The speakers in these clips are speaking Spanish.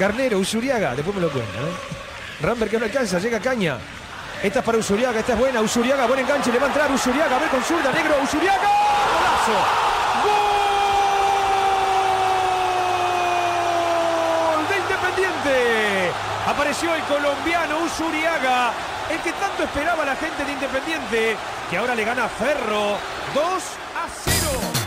Garnero, Usuriaga, después me lo cuenta. ¿eh? Que no alcanza, llega Caña. Esta es para Usuriaga, esta es buena. Usuriaga, buen enganche, le va a entrar Usuriaga, ve con zurda, negro, Usuriaga. ¡Golazo! ¡Gol de Independiente! Apareció el colombiano Usuriaga, el que tanto esperaba la gente de Independiente, que ahora le gana Ferro 2 a 0.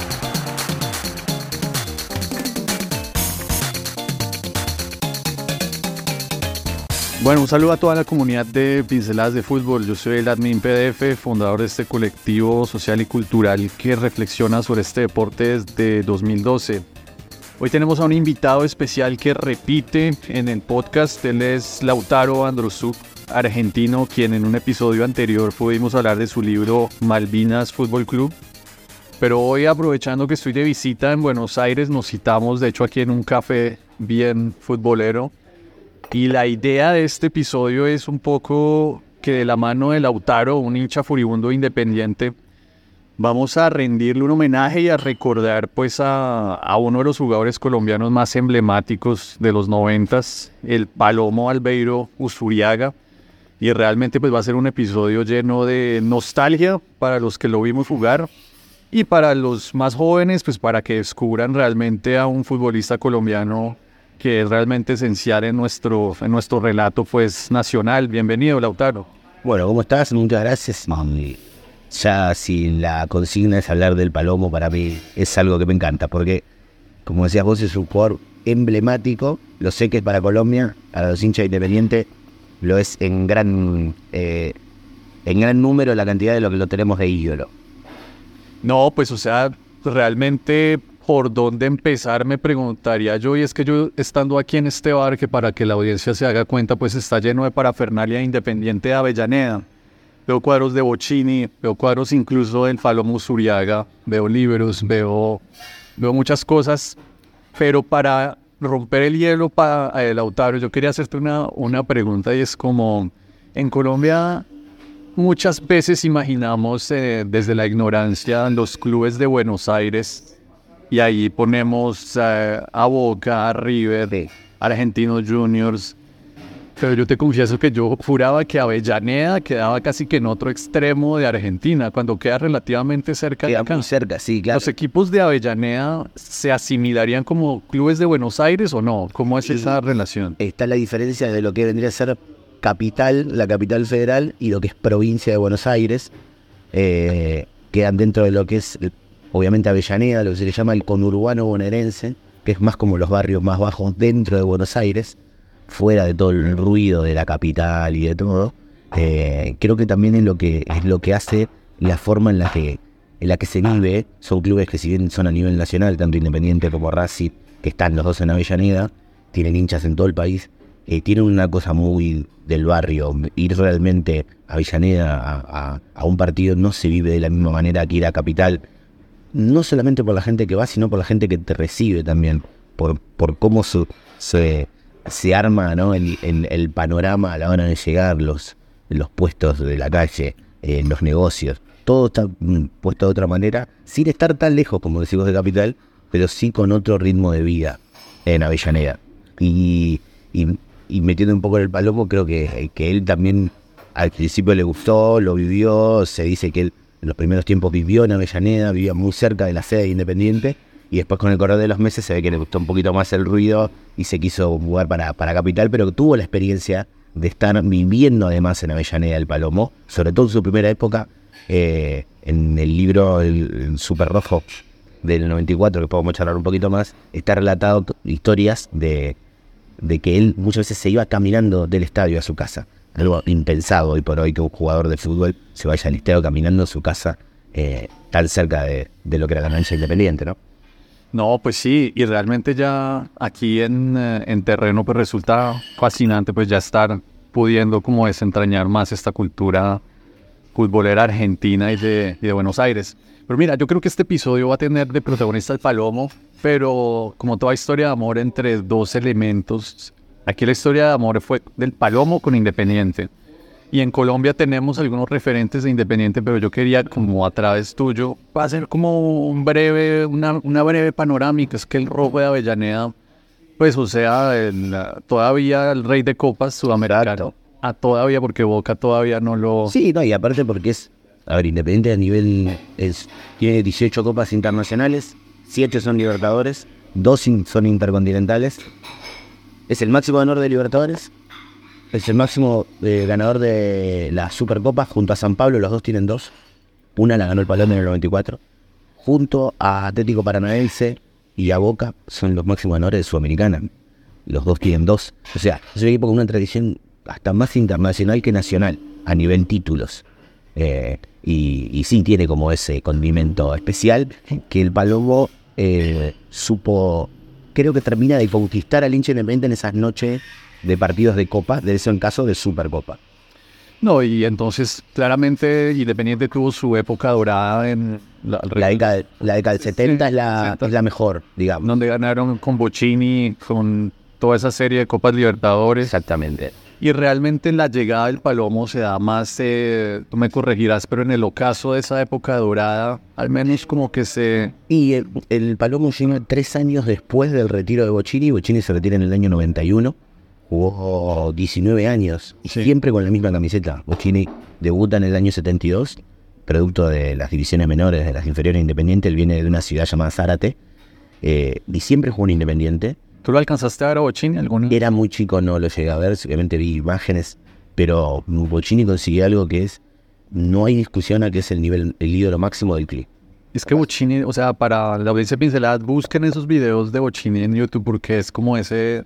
Bueno, un saludo a toda la comunidad de Pinceladas de Fútbol. Yo soy el admin PDF, fundador de este colectivo social y cultural que reflexiona sobre este deporte desde 2012. Hoy tenemos a un invitado especial que repite en el podcast. Él es Lautaro Androsuk, argentino, quien en un episodio anterior pudimos hablar de su libro Malvinas Fútbol Club. Pero hoy, aprovechando que estoy de visita en Buenos Aires, nos citamos, de hecho, aquí en un café bien futbolero y la idea de este episodio es un poco que de la mano de Lautaro, un hincha furibundo independiente, vamos a rendirle un homenaje y a recordar pues a, a uno de los jugadores colombianos más emblemáticos de los noventas, el Palomo Albeiro Usuriaga. Y realmente pues va a ser un episodio lleno de nostalgia para los que lo vimos jugar y para los más jóvenes pues para que descubran realmente a un futbolista colombiano que es realmente esencial en nuestro, en nuestro relato pues, nacional. Bienvenido, Lautaro. Bueno, ¿cómo estás? Muchas gracias. Ya si la consigna es hablar del Palomo, para mí es algo que me encanta, porque, como decías vos, es un jugador emblemático. Lo sé que es para Colombia, para los hinchas independientes, lo es en gran, eh, en gran número la cantidad de lo que lo tenemos de ídolo. No, pues o sea, realmente por dónde empezar, me preguntaría yo, y es que yo estando aquí en este bar, que para que la audiencia se haga cuenta, pues está lleno de parafernalia independiente de Avellaneda. Veo cuadros de Bocini, veo cuadros incluso del Falomo Zuriaga, veo libros, veo, veo muchas cosas, pero para romper el hielo para el Lautaro, yo quería hacerte una, una pregunta y es como, en Colombia muchas veces imaginamos eh, desde la ignorancia los clubes de Buenos Aires y ahí ponemos eh, a Boca, a River, Argentinos Juniors. Pero yo te confieso que yo juraba que Avellaneda quedaba casi que en otro extremo de Argentina, cuando queda relativamente cerca de acá. muy cerca, sí, claro. ¿Los equipos de Avellaneda se asimilarían como clubes de Buenos Aires o no? ¿Cómo es esa relación? Está la diferencia de lo que vendría a ser capital, la capital federal, y lo que es provincia de Buenos Aires. Eh, quedan dentro de lo que es obviamente Avellaneda, lo que se le llama el conurbano bonaerense, que es más como los barrios más bajos dentro de Buenos Aires, fuera de todo el ruido de la capital y de todo. Eh, creo que también es lo que es lo que hace la forma en la que en la que se vive. Son clubes que si bien son a nivel nacional, tanto Independiente como Racing, que están los dos en Avellaneda, tienen hinchas en todo el país. Eh, tienen una cosa muy del barrio. Ir realmente a Avellaneda a, a, un partido no se vive de la misma manera que ir a Capital no solamente por la gente que va, sino por la gente que te recibe también, por, por cómo se, se arma ¿no? el, el, panorama a la hora de llegar, los, los puestos de la calle, eh, los negocios. Todo está mm, puesto de otra manera, sin estar tan lejos, como decimos, de Capital, pero sí con otro ritmo de vida en Avellaneda. Y, y, metiendo un poco en el palomo, creo que, que él también al principio le gustó, lo vivió, se dice que él en los primeros tiempos vivió en Avellaneda, vivía muy cerca de la sede Independiente y después con el correr de los meses se ve que le gustó un poquito más el ruido y se quiso jugar para, para Capital, pero tuvo la experiencia de estar viviendo además en Avellaneda el Palomo, sobre todo en su primera época, eh, en el libro El, Super Rojo del 94, que podemos charlar un poquito más, está relatado historias de, de que él muchas veces se iba caminando del estadio a su casa algo impensado hoy por hoy que un jugador de fútbol se vaya al listeo caminando a su casa eh, tan cerca de, lo que era la cancha independiente, ¿no? No, pues sí, y realmente ya aquí en, eh, en terreno pues resulta fascinante pues ya estar pudiendo como desentrañar más esta cultura futbolera argentina y de, y de Buenos Aires. Pero mira, yo creo que este episodio va a tener de protagonista el Palomo, pero como toda historia de amor entre dos elementos, aquí la historia de amor fue del Palomo con Independiente. Y en Colombia tenemos algunos referentes de Independiente, pero yo quería, como a través tuyo, hacer como un breve, una, una breve panorámica. Es que el rojo de Avellaneda, pues, o sea, el, todavía el rey de copas sudamericano. A todavía, porque Boca todavía no lo. Sí, no, y aparte porque es. A ver, Independiente a nivel. Es, tiene 18 copas internacionales, 7 son Libertadores, 2 son intercontinentales. Es el máximo ganador de Libertadores, es el máximo eh, ganador de la Supercopa junto a San Pablo, los dos tienen dos. Una la ganó el Palón en el 94. Junto a Atlético Paranaense y a Boca son los máximos ganadores de Sudamericana. Los dos tienen dos. O sea, es un equipo con una tradición hasta más internacional que nacional a nivel títulos. Eh, y, sí tiene como ese condimento especial que el Palomo eh, supo, creo que termina de conquistar al hincha independiente en esas noches de partidos de Copa, de eso en caso de Supercopa. No, y entonces claramente Independiente tuvo su época dorada en la, la, década, la década del 70 es, la, es la mejor, digamos. Donde ganaron con Bocini, con toda esa serie de Copas Libertadores. Exactamente. Y realmente la llegada del Palomo se da más, eh, tú me corregirás, pero en el ocaso de esa época dorada, al menos como que se... Y el, Palomo llega tres años después del retiro de Bocini, Bocini se retira en el año 91, jugó 19 años, y siempre con la misma camiseta. Bocini debuta en el año 72, producto de las divisiones menores, de las inferiores independientes, él viene de una ciudad llamada Zárate, eh, y siempre jugó en Independiente, ¿Tú lo alcanzaste a ver a Bocini alguna? Era muy chico, no lo llegué a ver, obviamente vi imágenes, pero Bocini consiguió algo que es, no hay discusión a que es el nivel, el ídolo máximo del club. Es que Bocini, o sea, para la audiencia pincelada, busquen esos videos de Bocini en YouTube porque es como ese,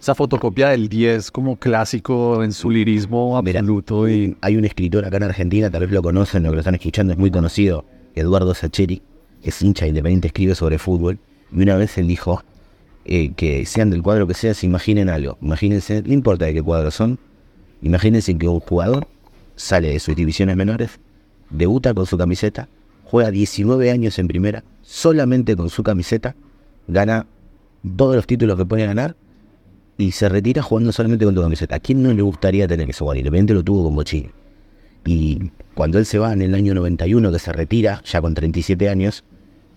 esa fotocopia del 10 como clásico en su lirismo absoluto. y... Hay un escritor acá en Argentina, tal vez lo conocen, lo que lo están escuchando, es muy conocido, Eduardo Sacheri, que es hincha independiente, escribe sobre fútbol, y una vez él dijo, eh, que sean del cuadro que sea, se imaginen algo. Imagínense, no importa de qué cuadro son, imagínense que un jugador sale de sus divisiones menores, debuta con su camiseta, juega 19 años en primera, solamente con su camiseta, gana todos los títulos que puede ganar y se retira jugando solamente con su camiseta. ¿A quién no le gustaría tener eso? Bueno, y lo tuvo con Bochini. Y cuando él se va en el año 91, que se retira, ya con 37 años,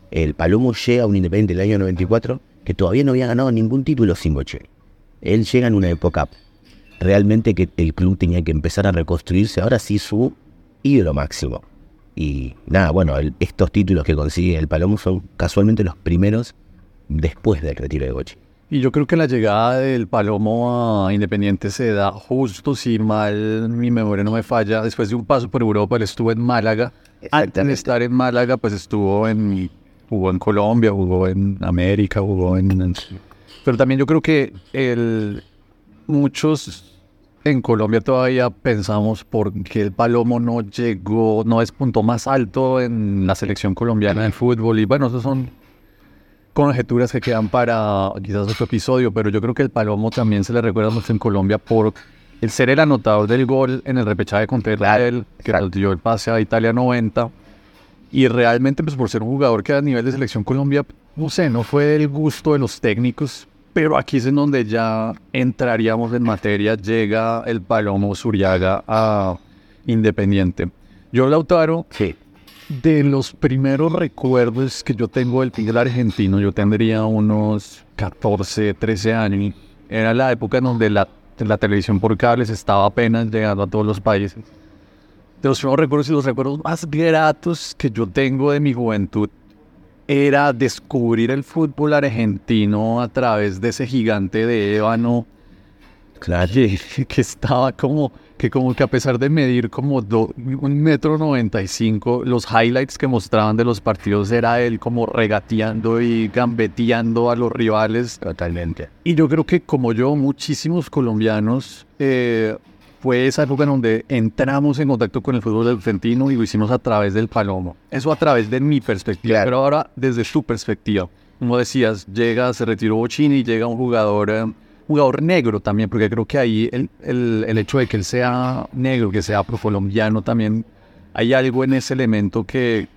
el Palomo llega a un Independiente el año 94 que todavía no había ganado ningún título sin Boche. Él llega en una época realmente que el club tenía que empezar a reconstruirse, ahora sí su ídolo máximo. Y nada, bueno, estos títulos que consigue el Palomo son casualmente los primeros después del retiro de Boche. Y yo creo que la llegada del Palomo a Independiente se da justo, si mal mi memoria no me falla, después de un paso por Europa, él estuvo en Málaga. Antes de estar en Málaga, pues estuvo en jugó en Colombia, jugó en América, jugó en, Pero también yo creo que el, muchos en Colombia todavía pensamos por qué el Palomo no llegó, no es punto más alto en la selección colombiana de fútbol. Y bueno, esas son conjeturas que quedan para quizás otro episodio, pero yo creo que el Palomo también se le recuerda mucho en Colombia por el ser el anotador del gol en el repechaje contra Israel, que dio el pase a Italia 90 y realmente, pues por ser un jugador que a nivel de selección Colombia, no sé, no fue del gusto de los técnicos, pero aquí es en donde ya entraríamos en materia, llega el Palomo Zuriaga a Independiente. Yo, Lautaro, sí. de los primeros recuerdos que yo tengo del fútbol argentino, yo tendría unos 14, 13 años. Era la época en donde la, la televisión por cables estaba apenas llegando a todos los países de los primeros recuerdos y los recuerdos más gratos que yo tengo de mi juventud era descubrir el fútbol argentino a través de ese gigante de ébano. Claro. Que, estaba como, que como que a pesar de medir como un metro noventa y cinco, los highlights que mostraban de los partidos era él como regateando y gambeteando a los rivales. Totalmente. Y yo creo que como yo, muchísimos colombianos eh, fue esa época en donde entramos en contacto con el fútbol argentino y lo hicimos a través del Palomo. Eso a través de mi perspectiva, pero ahora desde su perspectiva. como decías, llega, se retiró Bochini, llega un jugador, eh, jugador negro también, porque creo que ahí el, el, el hecho de que él sea negro, que sea afrocolombiano también, hay algo en ese elemento que,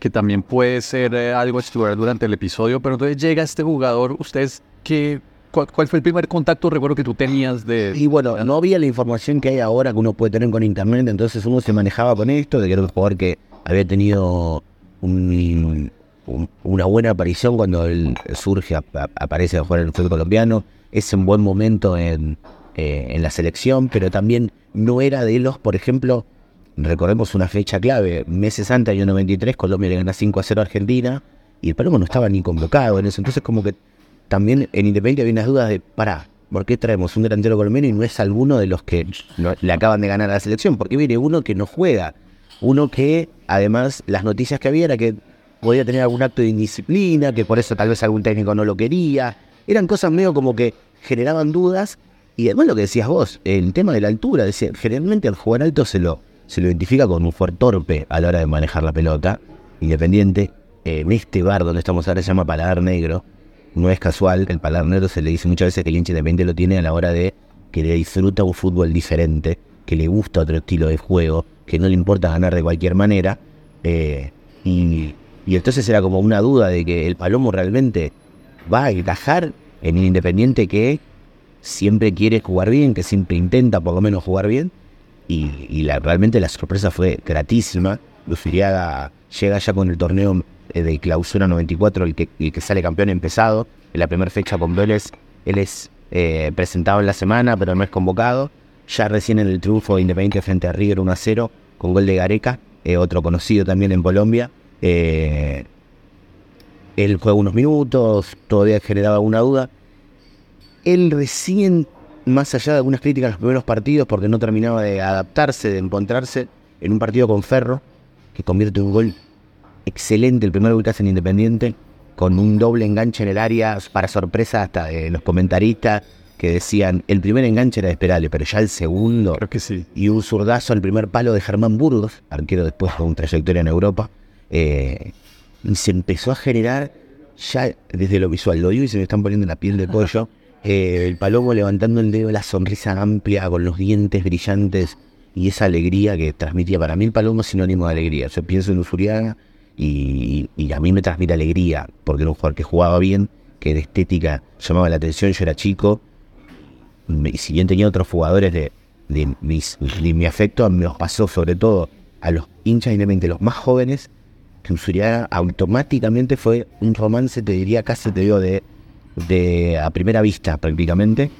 que también puede ser eh, algo a estudiar durante el episodio, pero entonces llega este jugador, ustedes, ¿qué, cuál, cuál fue el primer contacto, recuerdo que tú tenías de... Y bueno, no había la información que hay ahora que uno puede tener con internet, entonces uno se manejaba con esto, de que era un jugador que había tenido un- un- una buena aparición cuando él surge, ap- ap- aparece a jugar en el fútbol colombiano, es un buen momento en, eh, en la selección, pero también no era de los, por ejemplo, recordemos una fecha clave, meses antes, año 93, Colombia le gana 5 a 0 a Argentina, y el Palomo no estaba ni convocado en eso, entonces como que también en Independiente había unas dudas de, pará, ¿por qué traemos un delantero colombiano y no es alguno de los que le acaban de ganar a la selección? Porque viene uno que no juega, uno que además las noticias que había era que podía tener algún acto de indisciplina, que por eso tal vez algún técnico no lo quería. Eran cosas medio como que generaban dudas. Y además lo que decías vos, el tema de la altura, decía, generalmente al jugar alto se lo, se lo identifica con un fuerte torpe a la hora de manejar la pelota. Independiente, en este bar donde estamos ahora se llama Paladar Negro. No es casual, el Paladar Negro se le dice muchas veces que el hincha independiente lo tiene a la hora de que le disfruta un fútbol diferente, que le gusta otro estilo de juego, que no le importa ganar de cualquier manera. eh, y, entonces era como una duda de que el Palomo realmente va a encajar en un Independiente que siempre quiere jugar bien, que siempre intenta por lo menos jugar bien. Y, la, realmente la sorpresa fue gratísima. Luzuriaga llega ya con el torneo de clausura 94, el que, el que sale campeón empezado. En la primera fecha con Vélez, él es eh, presentado en la semana, pero no es convocado. Ya recién en el triunfo de Independiente frente a River 1 a 0, con gol de Gareca, eh, otro conocido también en Colombia. Eh, él juega unos minutos, todavía generaba alguna duda. Él recién, más allá de algunas críticas en los primeros partidos, porque no terminaba de adaptarse, de encontrarse en un partido con Ferro, que convierte un gol excelente, el primer gol que hace en Independiente, con un doble enganche en el área, para sorpresa hasta de los comentaristas que decían, el primer enganche era de Esperale, pero ya el segundo, Creo que sí. y un zurdazo al primer palo de Germán Burgos, arquero después con trayectoria en Europa. eh, y se empezó a generar ya desde lo visual, lo digo y se me están poniendo la piel de pollo. eh, el palomo levantando el dedo, la sonrisa amplia, con los dientes brillantes y esa alegría que transmitía. Para mí, el palomo es sinónimo de alegría. Yo pienso en Usuriaga y, a mí me transmite alegría, porque era un jugador que jugaba bien, que de estética llamaba la atención. Yo era chico y si bien tenía otros jugadores de, mis- mi afecto, me los pasó sobre todo a los hinchas independientes, los más jóvenes, que Usuriaga automáticamente fue un romance, te diría casi te digo, de, de a primera vista prácticamente,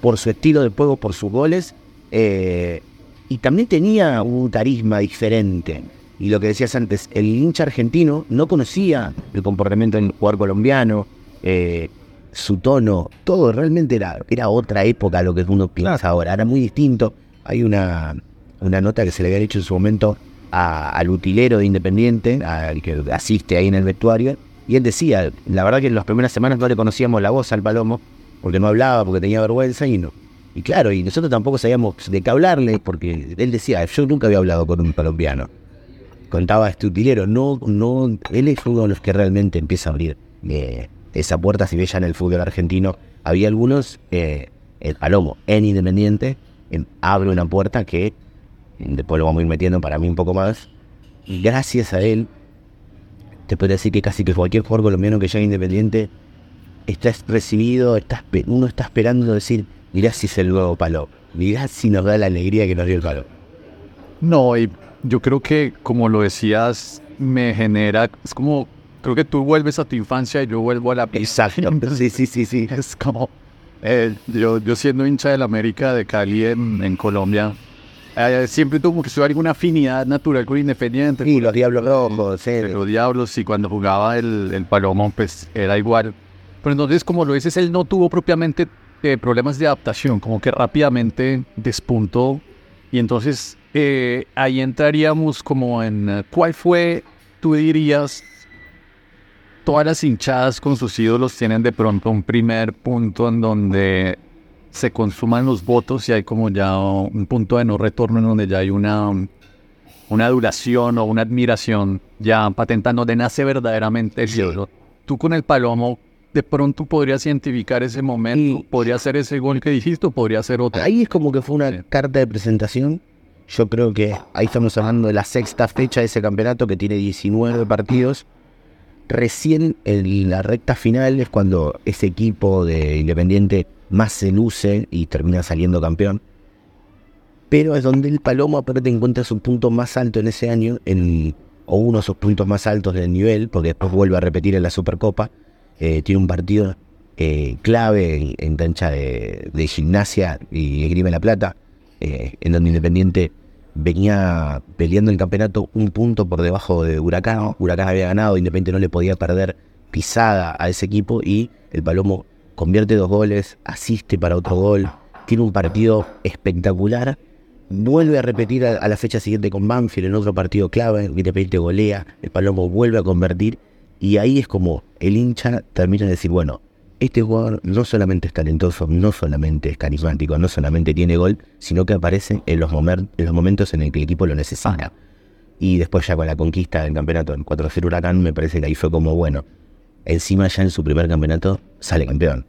por su estilo de juego, por sus goles, eh, y también tenía un carisma diferente. Y lo que decías antes, el hincha argentino no conocía el comportamiento del jugador colombiano, eh, su tono, todo realmente era, era otra época a lo que uno piensa ahora, era muy distinto. Hay una, una nota que se le había hecho en su momento a- al utilero de Independiente, al que asiste ahí en el vestuario, y él decía, la verdad que en las primeras semanas no le conocíamos la voz al Palomo, porque no hablaba, porque tenía vergüenza y no. Y claro, y nosotros tampoco sabíamos de qué hablarle, porque él decía, yo nunca había hablado con un colombiano. Contaba este utilero, no, no, él es uno de los que realmente empieza a abrir eh, esa puerta, si ve en el fútbol argentino, había algunos, eh, el Palomo en Independiente, abre una puerta que después lo vamos a ir metiendo para mí un poco más. Y gracias a él, te podría decir que casi que cualquier jugador colombiano que llegue Independiente está recibido, está, uno está esperando decir, mirá si es el nuevo palo, mirá si nos da la alegría que nos dio el palo. No, y yo creo que, como lo decías, me genera, es como, creo que tú vuelves a tu infancia y yo vuelvo a la Exacto, sí, sí, sí, sí. Es como, eh, yo, yo siendo hincha del América de Cali en, en Colombia, eh, siempre tuve que tuve alguna afinidad natural con Independiente. Y los Diablos Rojos, sí. los Diablos y cuando jugaba el, el Palomo, pues era igual. Pero entonces, como lo dices, él no tuvo propiamente eh, problemas de adaptación, como que rápidamente despuntó. Y entonces eh, ahí entraríamos como en eh, cuál fue, tú dirías, todas las hinchadas con sus ídolos tienen de pronto un primer punto en donde se consuman los votos y hay como ya un punto de no retorno en donde ya hay una, una adulación o una admiración ya patentando de nace verdaderamente el ídolo. Tú con el Palomo, de pronto podrías identificar ese momento? ¿Podría ser ese gol que dijiste o podría ser otro? Ahí es como que fue una carta de presentación. Yo creo que ahí estamos hablando de la sexta fecha de ese campeonato que tiene 19 partidos. Recién en la recta final es cuando ese equipo de Independiente más se luce y termina saliendo campeón. Pero es donde el Palomo aparte encuentra su punto más alto en ese año, en, o uno de sus puntos más altos del nivel, porque después vuelve a repetir en la Supercopa. Eh, tiene un partido eh, clave en, cancha de, gimnasia y Grima La Plata, eh, en donde Independiente venía peleando el campeonato un punto por debajo de Huracán. Huracán había ganado, Independiente no le podía perder pisada a ese equipo y el Palomo convierte dos goles, asiste para otro gol, tiene un partido espectacular, vuelve a repetir a, la fecha siguiente con Banfield en otro partido clave, Independiente golea, el Palomo vuelve a convertir y ahí es como el hincha termina de decir, bueno, este jugador no solamente es talentoso, no solamente es carismático, no solamente tiene gol, sino que aparece en los, en los momentos en el que el equipo lo necesita. Y después ya con la conquista del campeonato en 4-0 Huracán, me parece que ahí fue como, bueno, encima ya en su primer campeonato sale campeón.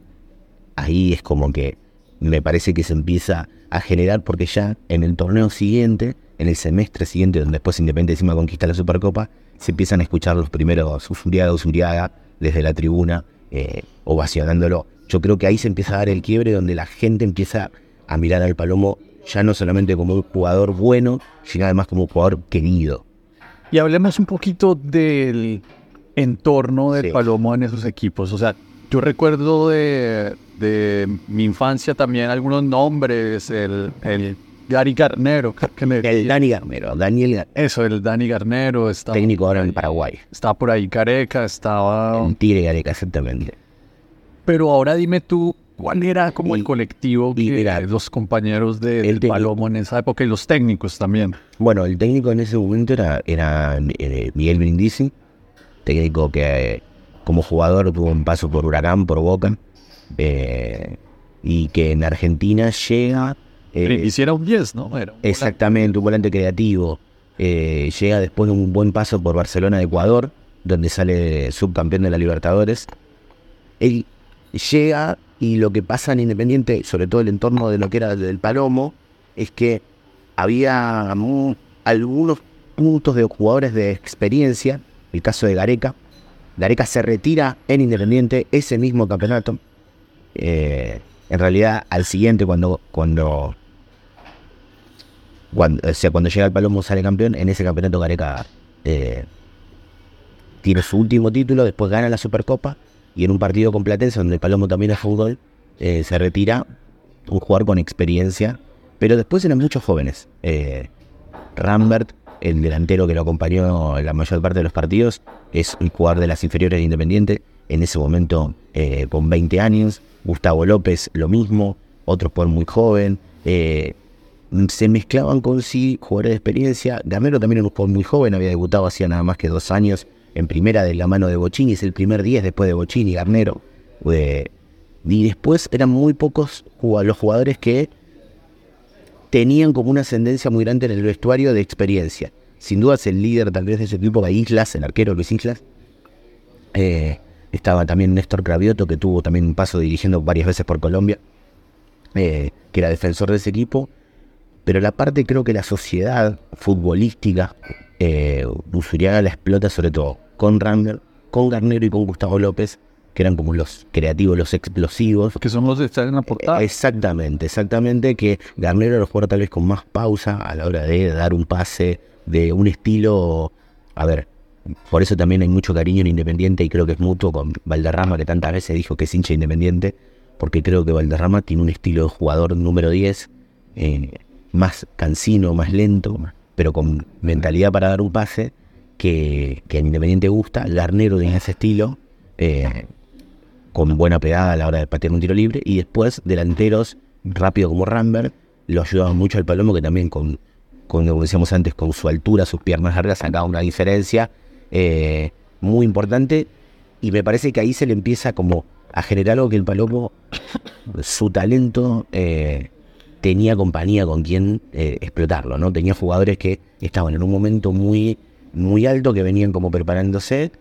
Ahí es como que me parece que se empieza a generar porque ya en el torneo siguiente, en el semestre siguiente, donde después Independiente encima conquista la Supercopa, se empiezan a escuchar los primeros Usuriaga, Usuriaga desde la tribuna, eh, ovacionándolo. Yo creo que ahí se empieza a dar el quiebre donde la gente empieza a mirar al Palomo ya no solamente como un jugador bueno, sino además como un jugador querido. Y hablemos un poquito del entorno del Palomo en esos equipos. O sea, yo recuerdo de, mi infancia también algunos nombres, el, el Gary Garnero. el Dani Garnero, Daniel Eso, el Dani Garnero. Está, técnico ahora en Paraguay. Estaba por ahí Careca, estaba... En Tigre Careca, exactamente. Pero ahora dime tú, ¿cuál era como el colectivo que los compañeros de, del Palomo en esa época y los técnicos también? Bueno, el técnico en ese momento era, era eh, Miguel Brindisi, técnico que como jugador tuvo un paso por Huracán, por Boca, eh, y que en Argentina llega eh, Hiciera un 10, ¿no? exactamente, un volante creativo. Eh, llega después de un buen paso por Barcelona de Ecuador, donde sale subcampeón de la Libertadores. Él llega y lo que pasa en Independiente, sobre todo el entorno de lo que era del Palomo, es que había algunos puntos de jugadores de experiencia, el caso de Gareca. Gareca se retira en Independiente ese mismo campeonato. Eh, en realidad, al siguiente, cuando, cuando cuando, o sea, cuando llega el Palomo sale campeón, en ese campeonato Gareca eh, tiene su último título, después gana la Supercopa y en un partido con Platense, donde el Palomo también es fútbol, eh, se retira un jugador con experiencia, pero después eran muchos jóvenes. Eh, Rambert, el delantero que lo acompañó en la mayor parte de los partidos, es un jugador de las inferiores de Independiente, en ese momento con 20 años. Gustavo López, lo mismo, otro jugador muy joven se mezclaban con sí jugadores de experiencia. Gamero también era un jugador muy joven, había debutado hacía nada más que dos años en primera de la mano de Bochini, es el primer 10 después de Bochini, Garnero. y después eran muy pocos los jugadores que tenían como una ascendencia muy grande en el vestuario de experiencia. Sin duda es el líder tal vez de ese equipo, Islas, el arquero Luis Islas. Eh, estaba también Néstor Cravioto, que tuvo también un paso dirigiendo varias veces por Colombia, eh, que era defensor de ese equipo. Pero la parte creo que la sociedad futbolística, eh, Usuriaga la explota sobre todo con Rangel, con Garnero y con Gustavo López, que eran como los creativos, los explosivos. Que son los de estar en la portada. exactamente, exactamente, que Garnero lo juega tal vez con más pausa a la hora de dar un pase, de un estilo, a ver, por eso también hay mucho cariño en Independiente y creo que es mutuo con Valderrama, que tantas veces dijo que es hincha Independiente, porque creo que Valderrama tiene un estilo de jugador número 10, eh, más cansino, más lento, pero con mentalidad para dar un pase que, que en Independiente gusta. Garnero tiene ese estilo, eh, con buena pegada a la hora de patear un tiro libre. Y después delanteros rápido como Rambert, lo ayudaban mucho al Palomo, que también con, con, como decíamos antes, con su altura, sus piernas largas, sacaba una diferencia eh, muy importante. Y me parece que ahí se le empieza como a generar algo que el Palomo, su talento, eh, tenía compañía con quien eh, explotarlo, ¿no? Tenía jugadores que estaban en un momento muy, muy alto, que venían como preparándose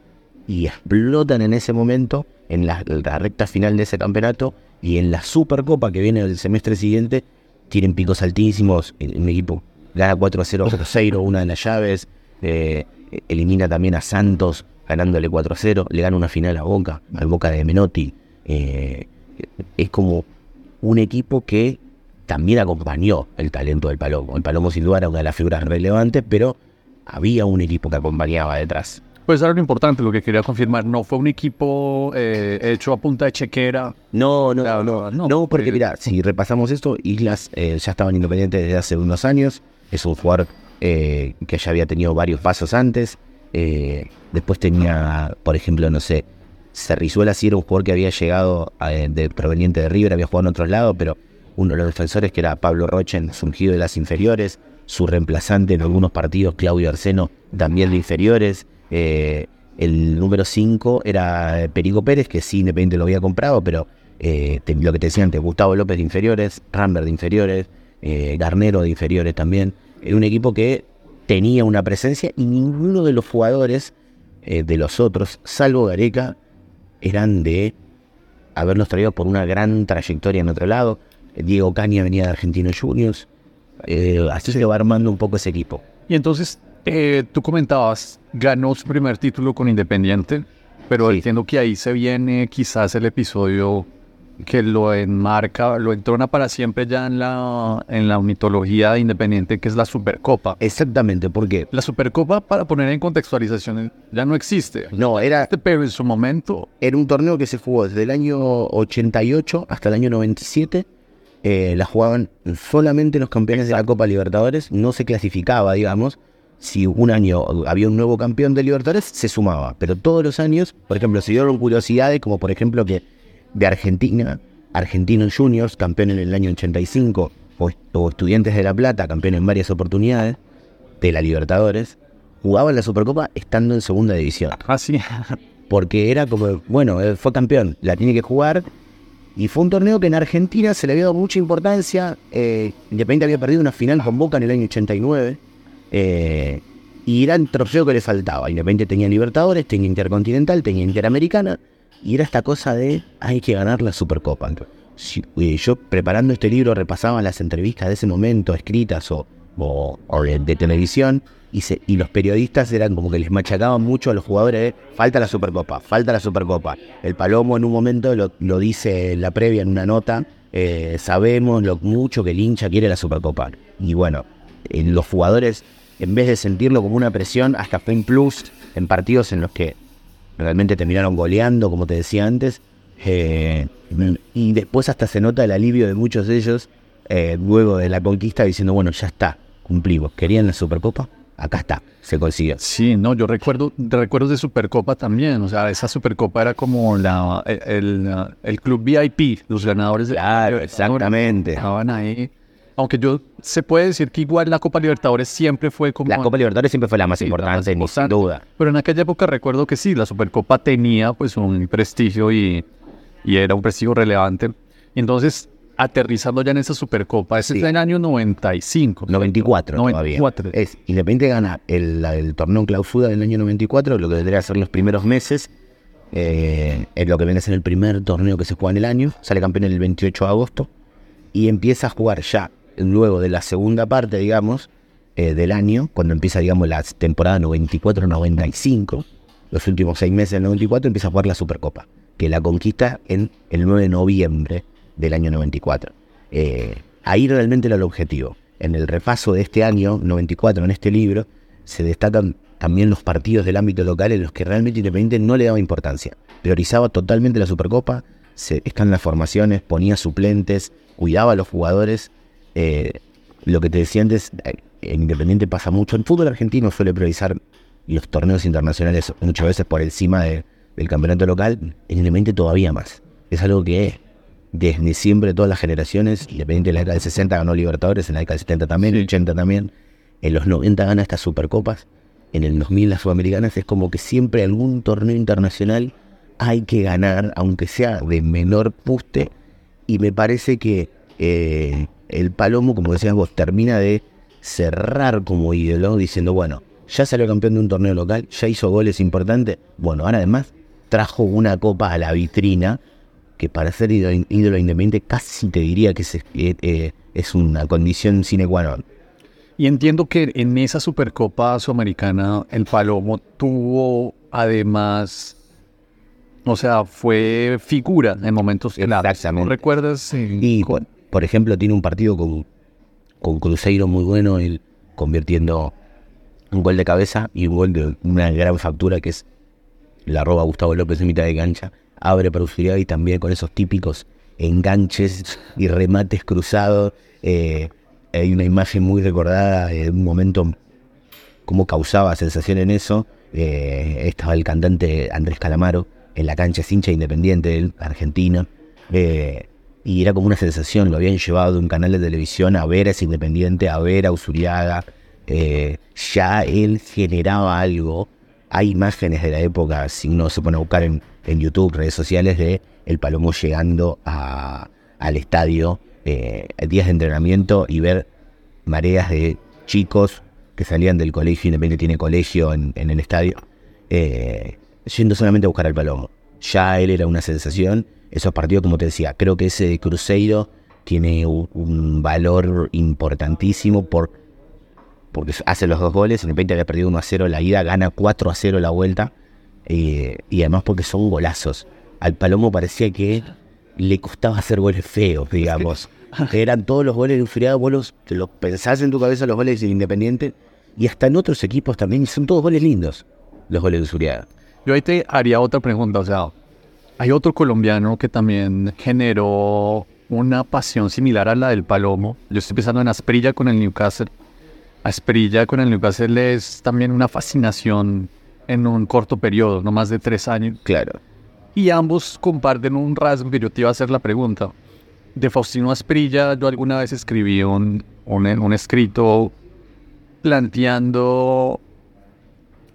y explotan en ese momento en la, la recta final de ese campeonato y en la Supercopa que viene el semestre siguiente tienen picos altísimos. El, el equipo gana 4 a 0 Cruzeiro, una de las llaves. eh, elimina también a Santos ganándole 4 a 0. Le gana una final a Boca, al Boca de Menotti. Eh, es como un equipo que también acompañó el talento del Palomo. El Palomo sin duda era una de las figuras relevantes, pero había un equipo que acompañaba detrás. Pues era lo importante, lo que quería confirmar. No fue un equipo eh, hecho a punta de chequera. No, no, no, no, no, no, porque mira, si repasamos esto, Islas eh, ya estaban independientes desde hace unos años, es un jugador eh, que ya había tenido varios pasos antes, eh, después tenía, por ejemplo, no sé, Cerrizuela sí era un jugador que había llegado eh, de, proveniente de River, había jugado en otros lados, pero uno de los defensores que era Pablo Rochen, surgido de las inferiores, su reemplazante en algunos partidos, Claudio Arseno, también de inferiores, eh, el número 5 era eh, Perico Pérez, que sí, Independiente lo había comprado, pero eh, lo que te decía antes, Gustavo López de inferiores, Rambert de inferiores, Garnero de inferiores también. Era un equipo que tenía una presencia y ninguno de los jugadores de los otros, salvo Gareca, eran de haberlos traído por una gran trayectoria en otro lado. Diego Caña venía de Argentinos Juniors. eh, así se va armando un poco ese equipo. Y entonces, eh, tú comentabas, ganó su primer título con Independiente, pero Sí. entiendo que ahí se viene quizás el episodio que lo enmarca, lo entrona para siempre ya en la, en la mitología de Independiente, que es la Supercopa. Exactamente, porque La Supercopa, para poner en contextualización, ya no existe. no, era, Pero en su momento, era un torneo que se jugó desde el año 88 hasta el año 97. Eh, la jugaban solamente los campeones de la Copa Libertadores. No se clasificaba, digamos. Si un año había un nuevo campeón de Libertadores, se sumaba. Pero todos los años, por ejemplo, se dieron curiosidades, como por ejemplo que de Argentina, Argentinos Juniors, campeón en el año 85, o, o Estudiantes de La Plata, campeón en varias oportunidades de la Libertadores, jugaban la Supercopa estando en segunda división así, porque era como, bueno, eh, fue campeón, la tiene que jugar. Y fue un torneo que en Argentina se le había dado mucha importancia. Eh, Independiente había perdido una final con Boca en el año 89. eh, y era el trofeo que le faltaba. Independiente tenía Libertadores, tenía Intercontinental, tenía Interamericana. Y era esta cosa de hay que ganar la Supercopa. Si- eh, yo preparando este libro repasaba las entrevistas de ese momento, escritas o, o- de televisión, y, los periodistas eran como que les machacaban mucho a los jugadores de falta la Supercopa, falta la Supercopa. El Palomo en un momento lo, lo dice en la previa en una nota, eh, sabemos lo mucho que el hincha quiere la Supercopa. Y bueno, eh, los jugadores, en vez de sentirlo como una presión, hasta fue un plus en partidos en los que realmente terminaron goleando, como te decía antes. eh, y después hasta se nota el alivio de muchos de ellos eh, luego de la conquista diciendo, bueno, ya está, cumplimos. ¿Querían la Supercopa? Acá está, se consiguió. Sí, no, yo recuerdo, recuerdos de Supercopa también, o sea, esa Supercopa era como la, el, el, el club VIP, los ganadores Claro, exactamente. estaban ahí. Aunque yo se puede decir que igual la Copa Libertadores siempre fue como La Copa Libertadores siempre fue la más Sí, la más importante, ni sin duda. Pero en aquella época recuerdo que sí, la Supercopa tenía pues un prestigio y, y era un prestigio relevante. Entonces, aterrizando ya en esa Supercopa, ese Sí. es el año 95. 94 94. todavía. Es, Independiente gana el, el torneo en clausura del año 94, lo que vendría a ser los primeros meses. eh, es lo que viene a ser el primer torneo que se juega en el año. Sale campeón el 28 de agosto. Y empieza a jugar ya luego de la segunda parte, digamos, eh, del año, cuando empieza, digamos, la temporada 94-95. Los últimos seis meses del 94 empieza a jugar la Supercopa, que la conquista en el 9 de noviembre del año 94. Eh, ahí realmente era el objetivo. En el repaso de este año 94, en este libro, se destacan también los partidos del ámbito local en los que realmente Independiente no le daba importancia. Priorizaba totalmente la Supercopa, se, están las formaciones, ponía suplentes, cuidaba a los jugadores. Eh, lo que te decía antes, eh, en Independiente pasa mucho. En fútbol argentino suele priorizar los torneos internacionales muchas veces por encima de- del campeonato local. En Independiente todavía más. Es algo que desde siempre, todas las generaciones, Independiente en la década del 60 ganó Libertadores, en la década del 70 también, en el 80 también. En los 90 gana estas Supercopas. En el 2000 las Sudamericanas. Es como que siempre algún torneo internacional hay que ganar, aunque sea de menor puste. Y me parece que eh, el Palomo, como decías vos, termina de cerrar como ídolo, diciendo, bueno, ya salió campeón de un torneo local, ya hizo goles importantes, bueno, ahora además trajo una copa a la vitrina, que para ser ídolo, ídolo independiente casi te diría que es, eh, eh, es una condición sine qua non. Y entiendo que en esa Supercopa Sudamericana el Palomo tuvo además, o sea, fue figura en momentos claves. ¿No recuerdas? eh, Y, por ejemplo, tiene un partido con, con Cruzeiro muy bueno, él convirtiendo un gol de cabeza y un gol de una gran factura que es la roba Gustavo López en mitad de cancha, abre para Usuriaga y también con esos típicos enganches y remates cruzados. eh, hay una imagen muy recordada de un momento cómo causaba sensación en eso. Eh, estaba el cantante Andrés Calamaro en la cancha, es hincha independiente él, argentino. Eh, y era como una sensación, lo habían llevado de un canal de televisión a ver a ese independiente, a ver a Usuriaga. Ya él generaba algo. Hay imágenes de la época, si uno se pone a buscar en, en YouTube, redes sociales, de el Palomo llegando a- al estadio, eh, días de entrenamiento y ver mareas de chicos que salían del colegio, Independiente tiene colegio en, en el estadio, eh, yendo solamente a buscar al Palomo. Ya él era una sensación. Esos partidos, como te decía, creo que ese de Cruzeiro tiene un, valor importantísimo por, porque hace los dos goles. Independiente había perdido 1 a 0 la ida, gana 4 a 0 la vuelta. Eh, y además porque son golazos. Al Palomo parecía que le costaba hacer goles feos, digamos. Que eran todos los goles de Ufriada, vos los, te los pensás en tu cabeza los goles del Independiente y hasta en otros equipos también, son todos goles lindos, los goles de Ufriada. Yo ahí te haría otra pregunta, o sea, hay otro colombiano que también generó una pasión similar a la del Palomo. Yo estoy pensando en Asprilla con el Newcastle. Asprilla con el Newcastle es también una fascinación en un corto periodo, no más de tres años. Claro. Y ambos comparten un rasgo que yo te iba a hacer la pregunta. De Faustino Asprilla, yo alguna vez escribí un, un, un escrito planteando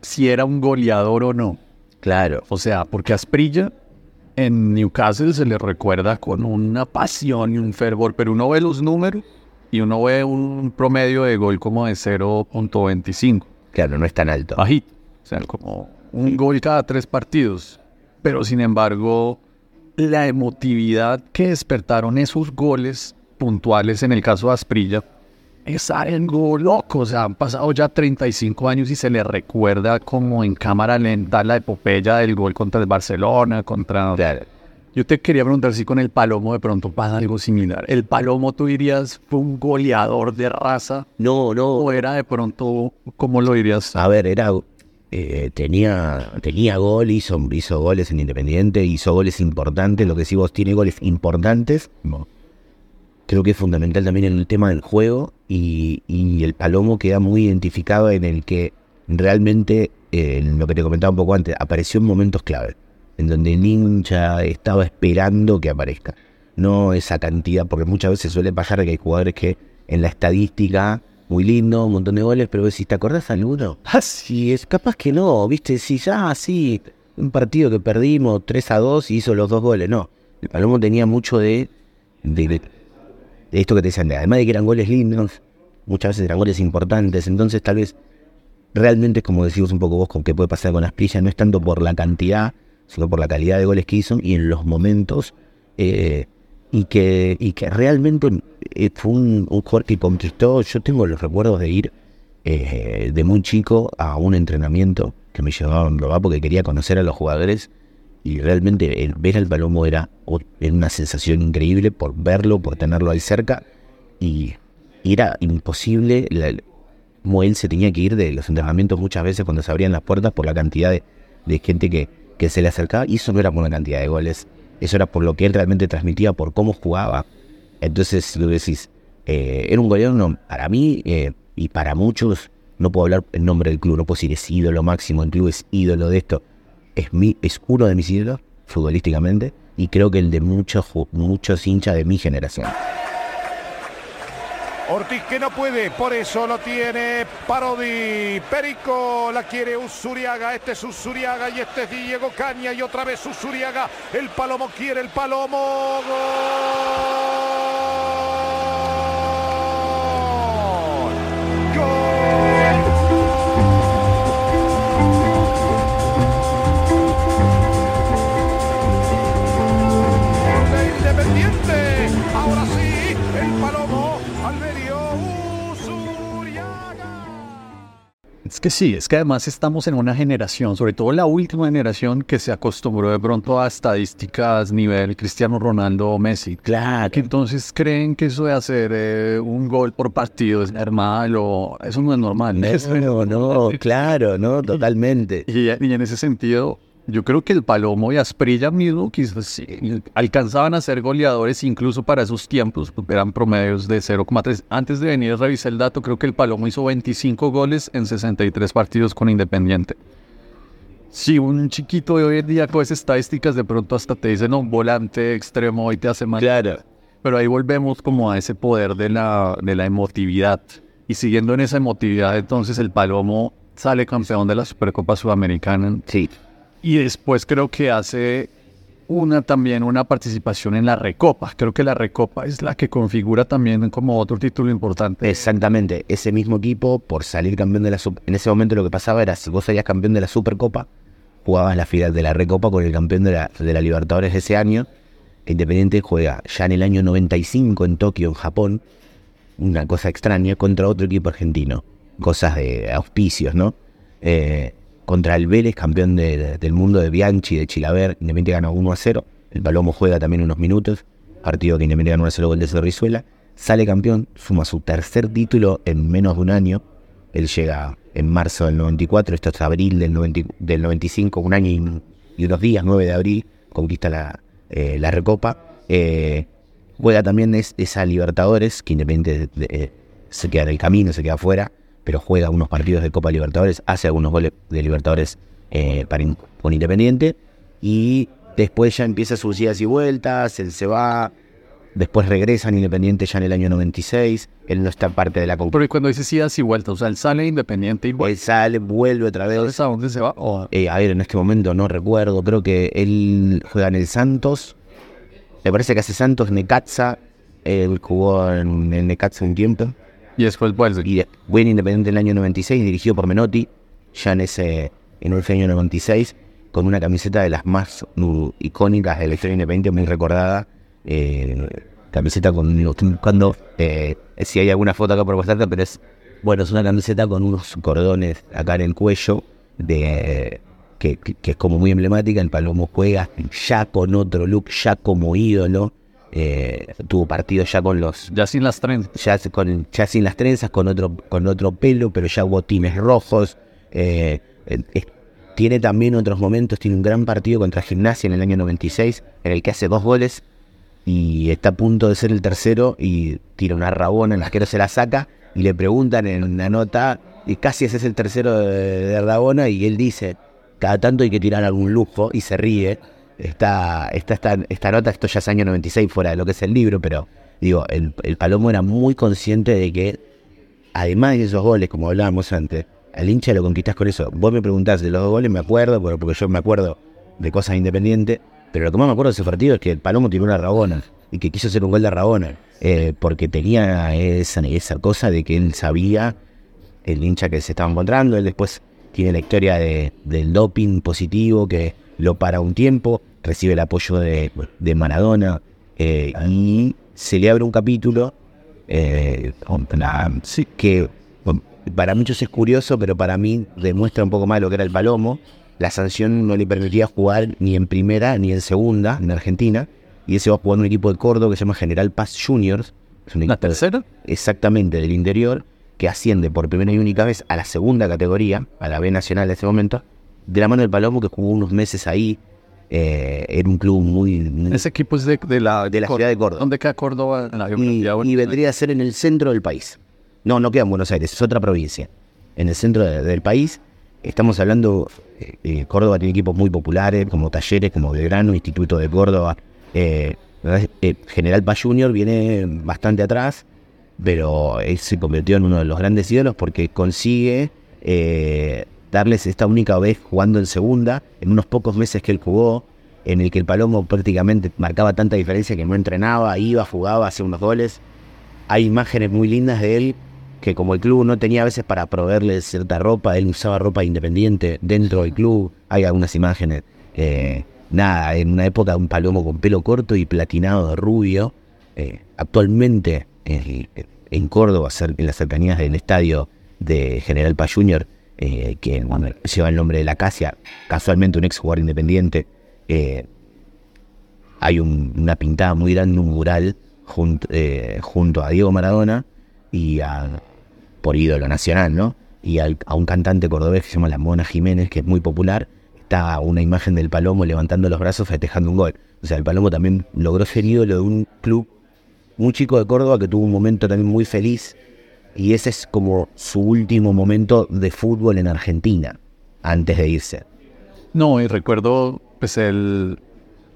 si era un goleador o no. Claro. O sea, porque Asprilla en Newcastle se le recuerda con una pasión y un fervor, pero uno ve los números y uno ve un promedio de gol como de 0.25, Claro, no es tan alto. bajito. O sea, como un gol cada tres partidos. Pero sin embargo, la emotividad que despertaron esos goles puntuales en el caso de Asprilla es algo loco. O sea, han pasado ya 35 años y se le recuerda como en cámara lenta la epopeya del gol contra el Barcelona, contra... Yo te quería preguntar si con el Palomo de pronto pasa algo similar. ¿El Palomo tú dirías fue un goleador de raza No, no. o era de pronto, ¿cómo lo dirías? A ver, era eh, tenía tenía gol, hizo, hizo goles en Independiente, hizo goles importantes, lo que sí vos tiene goles importantes. Creo que es fundamental también en el tema del juego y, y el Palomo queda muy identificado en el que realmente, eh, en lo que te comentaba un poco antes, apareció en momentos clave, en donde el hincha estaba esperando que aparezca. No esa cantidad, porque muchas veces suele pasar que hay jugadores que en la estadística, muy lindo, un montón de goles, pero si te acordás alguno, sí. y es capaz que no, viste, si ya así, un partido que perdimos 3 a 2 y hizo los dos goles, no. El Palomo tenía mucho de, de, esto que te decían, de- además de que eran goles lindos, muchas veces eran goles importantes, entonces tal vez realmente es como decimos un poco vos con qué puede pasar con Asprilla, no es tanto por la cantidad, sino por la calidad de goles que hizo y en los momentos, eh, y, que, y que realmente eh, fue un, un jugador que conquistó, yo tengo los recuerdos de ir eh, de muy chico a un entrenamiento que me llevaba a porque quería conocer a los jugadores y realmente el ver al Palomo era, era una sensación increíble por verlo, por tenerlo ahí cerca y, y era imposible la- como él se tenía que ir de los entrenamientos muchas veces cuando se abrían las puertas por la cantidad de, de gente que, que se le acercaba y eso no era por la cantidad de goles, eso era por lo que él realmente transmitía, por cómo jugaba. Entonces, lo decís, eh, era un goleador, para mí eh, y para muchos, no puedo hablar en nombre del club, no puedo decir es ídolo máximo, el club es ídolo de esto, es, mi, es uno de mis ídolos futbolísticamente y creo que el de muchos, muchos hinchas de mi generación. Ortiz que no puede, por eso lo tiene Parodi. Perico la quiere Usuriaga, este es Usuriaga y este es Diego Caña y otra vez Usuriaga. El Palomo quiere el Palomo. Gol. Es que sí, es que además estamos en una generación, sobre todo la última generación, que se acostumbró de pronto a estadísticas nivel Cristiano Ronaldo Messi. Claro. Que entonces creen que eso de hacer eh, un gol por partido es normal o eso no es normal. No, no, no, claro, no, totalmente. Y en ese sentido, yo creo que el Palomo y Asprilla mismo quizás sí, alcanzaban a ser goleadores incluso para esos tiempos, eran promedios de 0,3. Antes de venir revisé el dato, creo que el Palomo hizo 25 goles en 63 partidos con Independiente. Si un chiquito de hoy en día con esas estadísticas de pronto hasta te dice, no, volante extremo hoy te hace mal. Claro. Pero ahí volvemos como a ese poder de la, de la emotividad. Y siguiendo en esa emotividad, entonces el Palomo sale campeón de la Supercopa Sudamericana. Sí. Y después creo que hace una también una participación en la Recopa. Creo que la Recopa es la que configura también como otro título importante. Exactamente, ese mismo equipo, por salir campeón de la. En ese momento lo que pasaba era, si vos salías campeón de la Supercopa, jugabas la final de la Recopa con el campeón de la, de la Libertadores de ese año. Independiente juega ya en el año 95 en Tokio, en Japón, una cosa extraña, contra otro equipo argentino. Cosas de auspicios, ¿no? Eh, contra el Vélez, campeón de- del mundo de Bianchi, de Chilaver. Independiente ganó 1 a 0. El Palomo juega también unos minutos. Partido que Independiente ganó 1 a 0 gol de Cerrizuela. Sale campeón, suma su tercer título en menos de un año. Él llega en marzo del 94, esto es abril del, 90 del 95, un año y, unos días, 9 de abril, conquista la, eh, la Recopa. Eh, juega también es, esa Libertadores, que Independiente de- de- se queda en el camino, se queda afuera, pero juega unos partidos de Copa Libertadores, hace algunos goles de Libertadores eh, para con Independiente y después ya empieza sus idas y vueltas, él se va, después regresa en Independiente ya en el año 96, él no está parte de la Copa. Pero y cuando dices idas y vueltas, o sea, él sale independiente y Él vuelve. sale, vuelve otra vez. ¿Sabes a dónde se va? Eh, a ver, en este momento no recuerdo, creo que él juega en el Santos, me parece que hace Santos, Necaxa, él jugó en el Necaxa un tiempo, y después vuelve. y en Independiente en el año 96, dirigido por Menotti, ya en ese, en ese año 96, con una camiseta de las más icónicas de la historia independiente, muy recordada, eh, camiseta con, buscando eh, si hay alguna foto acá por mostrarte, pero es, bueno, es una camiseta con unos cordones acá en el cuello, de que, que- que es como muy emblemática, el Palomo juega ya con otro look, ya como ídolo, eh, tuvo partido ya con los Ya sin las trenzas. ya, con, ya sin las trenzas, con otro, con otro pelo, pero ya botines rojos. eh, eh, tiene también otros momentos, tiene un gran partido contra Gimnasia en el año 96, en el que hace dos goles y está a punto de ser el tercero y tira una rabona, el arquero se la saca y le preguntan en la nota, y casi ese es el tercero de, de rabona y él dice, cada tanto hay que tirar algún lujo y se ríe. Está, está esta, esta nota, esto ya es año 96 fuera de lo que es el libro, pero digo, el, el Palomo era muy consciente de que, además de esos goles, como hablábamos antes, al hincha lo conquistás con eso. Vos me preguntás de los dos goles, me acuerdo, porque yo me acuerdo de cosas independientes, pero lo que más me acuerdo de ese partido es que el Palomo tiró una rabona y que quiso hacer un gol de rabona, eh, porque tenía esa, esa cosa de que él sabía el hincha que se estaba encontrando. Él después tiene la historia de, del doping positivo que lo para un tiempo, recibe el apoyo de, de Maradona eh, y se le abre un capítulo eh, que bueno, para muchos es curioso, pero para mí demuestra un poco más lo que era el Palomo. La sanción no le permitía jugar ni en primera ni en segunda en Argentina. Y él se va a jugar en un equipo de Córdoba que se llama General Paz Juniors. Es un ¿La tercera? exactamente del interior, que asciende por primera y única vez a la segunda categoría, a la B Nacional de ese momento, de la mano del Palomo, que jugó unos meses ahí. Eh, era un club muy. Ese equipo es de, de la, De la ciudad de Córdoba. ¿Dónde queda Córdoba? En la y, y vendría a ser en el centro del país. No, no queda en Buenos Aires, es otra provincia. En el centro de- del país. Estamos hablando, eh, eh, Córdoba tiene equipos muy populares, como Talleres, como Belgrano, Instituto de Córdoba. General Paz Junior viene bastante atrás, pero él se convirtió en uno de los grandes ídolos porque consigue darles esta única vez jugando en segunda, en unos pocos meses que él jugó, en el que el Palomo prácticamente marcaba tanta diferencia que no entrenaba, iba, jugaba, hacía unos goles. Hay imágenes muy lindas de él que como el club no tenía a veces para proveerle cierta ropa, él usaba ropa independiente dentro del club. Hay algunas imágenes. eh, nada, en una época un palomo con pelo corto y platinado de rubio. eh, actualmente en, en Córdoba, en las cercanías del estadio de General Paz Junior, eh, que lleva el nombre de la Casia, casualmente un ex jugador independiente. Eh, hay una pintada muy grande, un mural eh, junto a Diego Maradona y a, por ídolo nacional, ¿no? Y a un cantante cordobés que se llama La Mona Jiménez, que es muy popular, está una imagen del Palomo levantando los brazos festejando un gol. O sea, el Palomo también logró ser ídolo de un club muy chico de Córdoba que tuvo un momento también muy feliz y ese es como su último momento de fútbol en Argentina antes de irse. No, y recuerdo pues el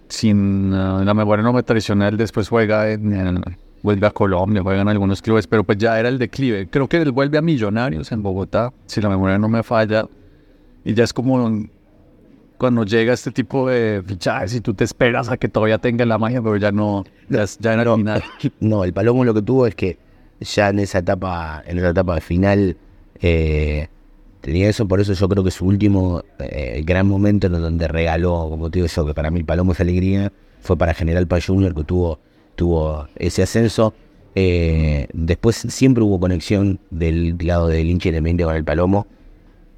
sin uh, la memoria no me tradicional después juega en, vuelve a Colombia, juega en algunos clubes, pero pues ya era el declive. Creo que él vuelve a Millonarios en Bogotá, si la memoria no me falla, y ya es como cuando llega este tipo de fichajes y tú te esperas a que todavía tenga la magia, pero ya no, ya, ya era no, final. No, el Palomo lo que tuvo es que ya en esa etapa, en esa etapa final, eh, tenía eso, por eso yo creo que su último eh, gran momento en donde regaló, como te digo eso, que para mí Palomo es alegría, fue para General Paz Junior que tuvo, tuvo ese ascenso. Eh, después siempre hubo conexión del lado del hincha independiente con el Palomo.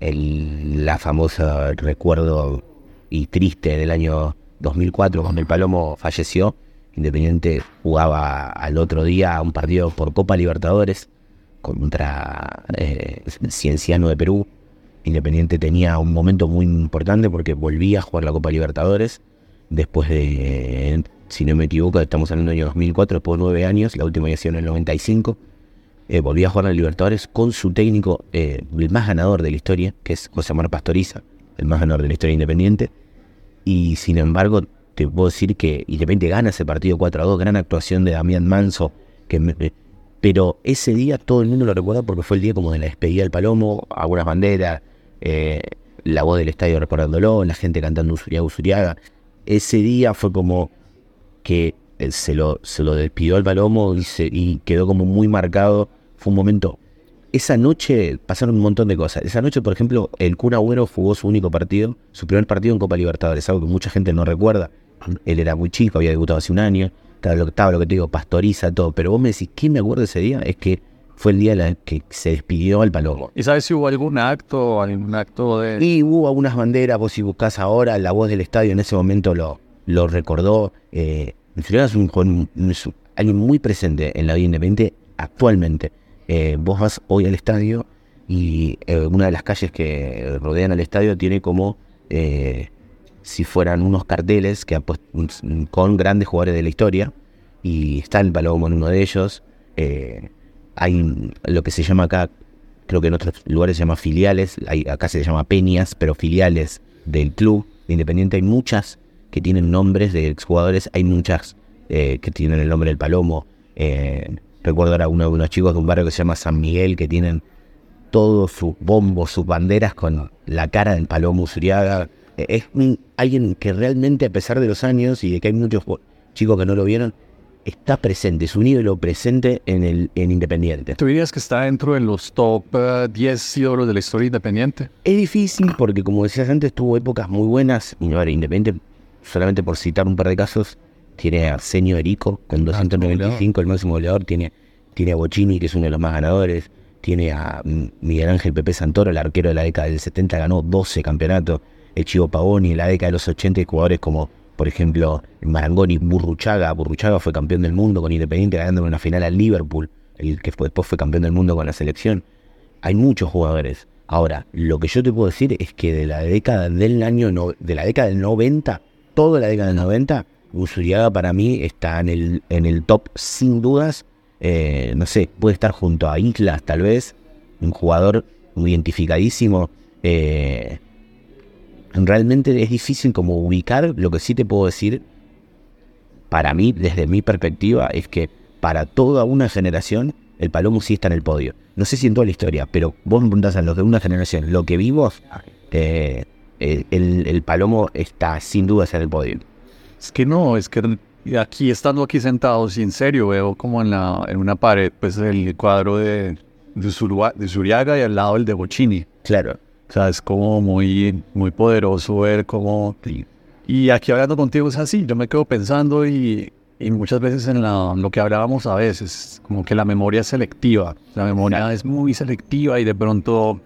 El, la famosa recuerdo y triste del año 2004 cuando el Palomo falleció Independiente jugaba al otro día un partido por Copa Libertadores contra eh, Cienciano de Perú. Independiente tenía un momento muy importante porque volvía a jugar la Copa Libertadores después de, si no me equivoco, estamos hablando del año 2004, después de nueve años, la última edición en el 95. Eh, volvía a jugar la Libertadores con su técnico, eh, el más ganador de la historia, que es José Manuel Pastoriza, el más ganador de la historia independiente. Y sin embargo, te puedo decir que Independiente gana ese partido 4 a 2, gran actuación de Damián Manso, que pero ese día todo el mundo lo recuerda porque fue el día como de la despedida del Palomo, algunas banderas, eh, la voz del estadio recordándolo, la gente cantando Usuriaga, Usuriaga. Ese día fue como que eh, se lo, se lo despidió al Palomo y, y quedó como muy marcado. Fue un momento esa noche pasaron un montón de cosas. Esa noche, por ejemplo, el Kun Agüero jugó su único partido, su primer partido en Copa Libertadores, algo que mucha gente no recuerda. Él era muy chico, había debutado hace un año, estaba lo, que te digo, pastoriza, todo. Pero vos me decís, ¿qué me acuerdo ese día? Es que fue el día en el que se despidió al Palomo. ¿Y sabes si hubo algún acto, algún acto de...? Y hubo algunas banderas, vos si buscás ahora, la voz del estadio en ese momento lo, lo recordó. Eh, es un, alguien muy presente en la vida independiente actualmente. Eh, vos vas hoy al estadio y eh, una de las calles que rodean al estadio tiene como si fueran unos carteles que con grandes jugadores de la historia y está el Palomo en uno de ellos. Eh, hay lo que se llama acá, creo que en otros lugares se llama filiales, acá se llama peñas, pero filiales del club de Independiente hay muchas que tienen nombres de exjugadores, hay muchas eh, que tienen el nombre del Palomo. Eh, recuerdo ahora uno de unos chicos de un barrio que se llama San Miguel que tienen todos sus bombos, sus banderas con la cara del Palomo Usuriaga es alguien que realmente a pesar de los años y de que hay muchos chicos que no lo vieron, está presente, es un ídolo presente en el en Independiente. ¿Tú dirías que está dentro de los top 10 eh, ídolos de la historia independiente? Es difícil porque, como decías antes, tuvo épocas muy buenas. Y no era Independiente, solamente por citar un par de casos, tiene a Arsenio Erico con 295, el máximo goleador. Tiene, tiene a Bocini, que es uno de los más ganadores. Tiene a Miguel Ángel Pepe Santoro, el arquero de la década del 70, ganó 12 campeonatos el Chivo Pavoni, en la década de los 80 jugadores como, por ejemplo, Marangoni, Burruchaga. Burruchaga fue campeón del mundo con Independiente ganando una final al Liverpool, el que después fue campeón del mundo con la selección. Hay muchos jugadores. Ahora, lo que yo te puedo decir es que de la década del año de la década del 90, toda la década del 90, Usuriaga para mí está en el, en el top sin dudas. Eh, no sé, puede estar junto a Islas tal vez, un jugador muy identificadísimo. Eh, realmente es difícil como ubicar, lo que sí te puedo decir, para mí, desde mi perspectiva, es que para toda una generación, el Palomo sí está en el podio. No sé si en toda la historia, pero vos me preguntás a los de una generación, lo que vimos, eh, el, Palomo está sin duda en el podio. Es que no, es que aquí estando aquí sentados, en serio, veo como en, la, en una pared, pues el cuadro de, de, de Zuriaga y al lado el de Bocini. Claro. O sea, es como muy, muy poderoso ver cómo... Y aquí hablando contigo es así, yo me quedo pensando y, y muchas veces en lo que hablábamos a veces, como que la memoria es selectiva, la memoria es muy selectiva y de pronto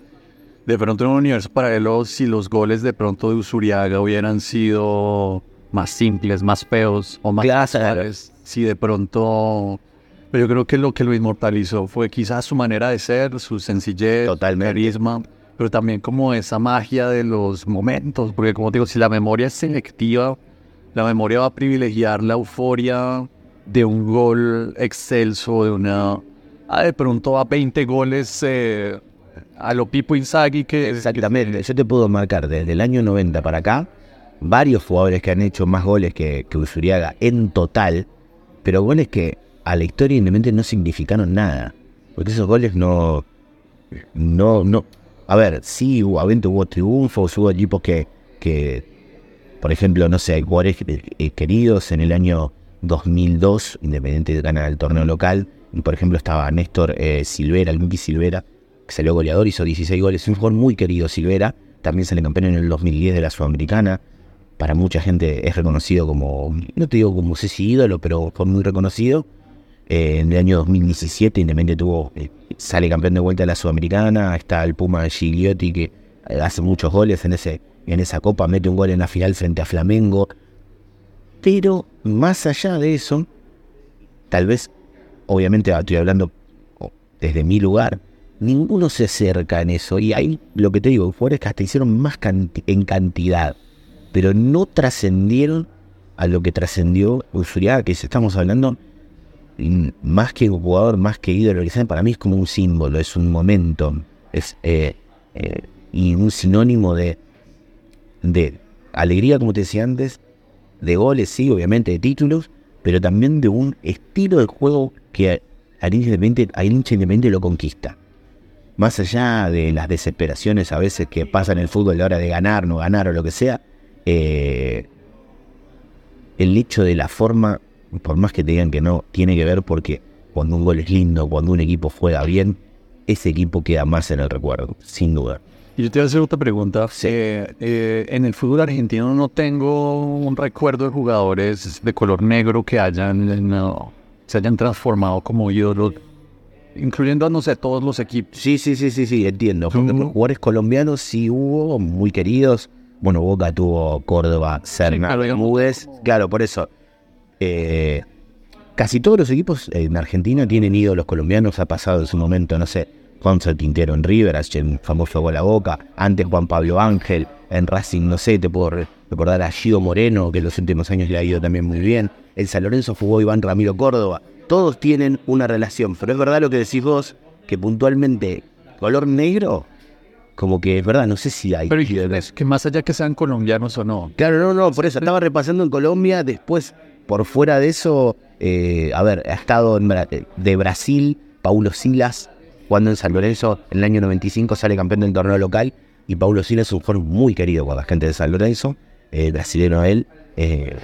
de pronto en un universo paralelo, si los goles de pronto de Usuriaga hubieran sido más simples, más feos o más Claro. si de pronto pero yo creo que lo que lo inmortalizó fue quizás su manera de ser, su sencillez, Totalmente. carisma, pero también como esa magia de los momentos, porque como te digo, si la memoria es selectiva, la memoria va a privilegiar la euforia de un gol excelso, de una... Ah, de pronto a 20 goles eh, a lo Pipo Inzaghi que... Exactamente. Yo te puedo marcar desde el año 90 para acá varios jugadores que han hecho más goles que, que Usuriaga en total, pero goles que a la historia independiente no significaron nada. Porque esos goles no. No, no. A ver, sí, obviamente hubo triunfos, hubo equipos que, por ejemplo, no sé, jugadores eh, queridos en el año 2002, Independiente gana el torneo local, y por ejemplo estaba Néstor eh, Silvera, el Miki Silvera, que salió goleador, hizo 16 goles, un jugador muy querido Silvera, también sale campeón en el 2010 de la Sudamericana, para mucha gente es reconocido como, no te digo como Ceci ídolo, pero fue muy reconocido. En el año 2017 Independiente tuvo, eh, sale campeón de vuelta de la Sudamericana, está el Puma Gigliotti que eh, hace muchos goles en, ese, en esa copa, mete un gol en la final frente a Flamengo. Pero más allá de eso, tal vez, obviamente estoy hablando desde mi lugar, ninguno se acerca en eso. Y hay lo que te digo, jugadores que hasta hicieron más en cantidad, pero no trascendieron a lo que trascendió Usuriaga, que estamos hablando más que un jugador, más que ídolo, para mí es como un símbolo, es un momento, es eh, eh, y un sinónimo de, alegría, como te decía antes, de goles, sí, obviamente, de títulos, pero también de un estilo de juego que al independiente, lo conquista. Más allá de las desesperaciones a veces que pasa en el fútbol a la hora de ganar, no ganar o lo que sea, eh, el hecho de la forma, por más que te digan que no, tiene que ver porque cuando un gol es lindo, cuando un equipo juega bien, ese equipo queda más en el recuerdo, sin duda. Y yo te voy a hacer otra pregunta. Sí. Eh, eh, en el fútbol argentino no tengo un recuerdo de jugadores de color negro que hayan eh, no, se hayan transformado como ídolos, incluyendo, no sé, todos los equipos. Sí, sí, sí, sí, sí, entiendo. Jugadores colombianos sí hubo, muy queridos. Bueno, Boca tuvo Córdoba, Serna, claro, Bermúdez. Claro, por eso. Eh, casi todos los equipos en Argentina tienen ídolos colombianos. Ha pasado en su momento, no sé, Juanzo Quintero en River, el famoso gol a Boca. Antes Juan Pablo Ángel en Racing, no sé, te puedo re- recordar a Gido Moreno, que en los últimos años le ha ido también muy bien. En San Lorenzo jugó Iván Ramiro Córdoba. Todos tienen una relación, pero es verdad lo que decís vos, que puntualmente color negro, como que es verdad, no sé si hay. Pero que más allá que sean colombianos o no, Claro, no, no, por eso estaba repasando en Colombia, después por fuera de eso, eh, a ver, ha estado Bra- de Brasil, Paulo Silas, jugando en San Lorenzo, en el año 95 sale campeón del torneo local, y Paulo Silas es un jugador muy querido por la gente de San Lorenzo, eh, brasileño él, eh,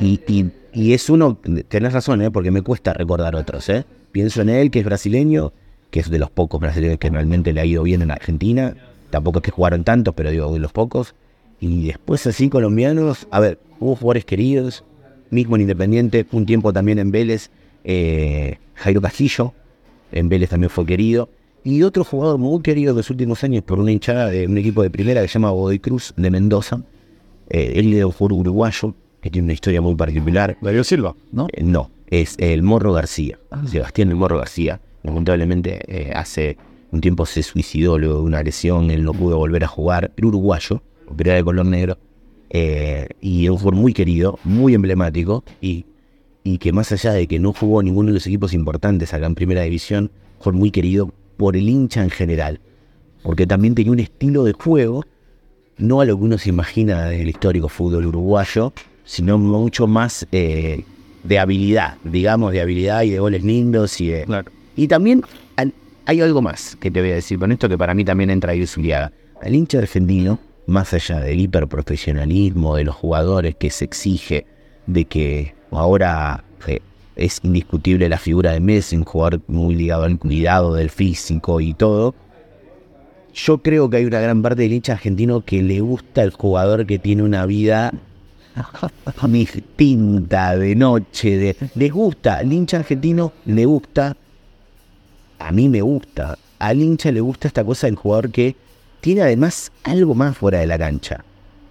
y, y- y es uno, tenés razón, eh, porque me cuesta recordar otros, eh. pienso en él, que es brasileño, que es de los pocos brasileños que realmente le ha ido bien en Argentina, tampoco es que jugaron tantos, pero digo, de los pocos, y después así colombianos, a ver, hubo jugadores queridos, mismo en Independiente, un tiempo también en Vélez, eh, Jairo Castillo, en Vélez también fue querido, y otro jugador muy querido de los últimos años por una hinchada de un equipo de primera que se llama Godoy Cruz de Mendoza, eh, él es un jugador uruguayo, que tiene una historia muy particular, Darío Silva, ¿no? eh, no, es el Morro García, Sebastián el Morro García. Lamentablemente eh, hace un tiempo se suicidó luego de una lesión, él no pudo volver a jugar, era uruguayo, pero era de color negro, eh, y era un jugador muy querido, muy emblemático, y, y que más allá de que no jugó ninguno de los equipos importantes acá en Primera División, fue muy querido por el hincha en general, porque también tenía un estilo de juego, no a lo que uno se imagina del histórico fútbol uruguayo, sino mucho más eh, de habilidad, digamos, de habilidad y de goles lindos y de, Claro. y también hay algo más que te voy a decir con esto que para mí también entra ahí Zuliaga. Al hincha argentino, más allá del hiperprofesionalismo de los jugadores que se exige, de que ahora eh, es indiscutible la figura de Messi, un jugador muy ligado al cuidado del físico y todo, yo creo que hay una gran parte del hincha argentino que le gusta el jugador que tiene una vida distinta de noche, de, les gusta, al hincha argentino le gusta, a mí me gusta, al hincha le gusta esta cosa del jugador que tiene además algo más fuera de la cancha.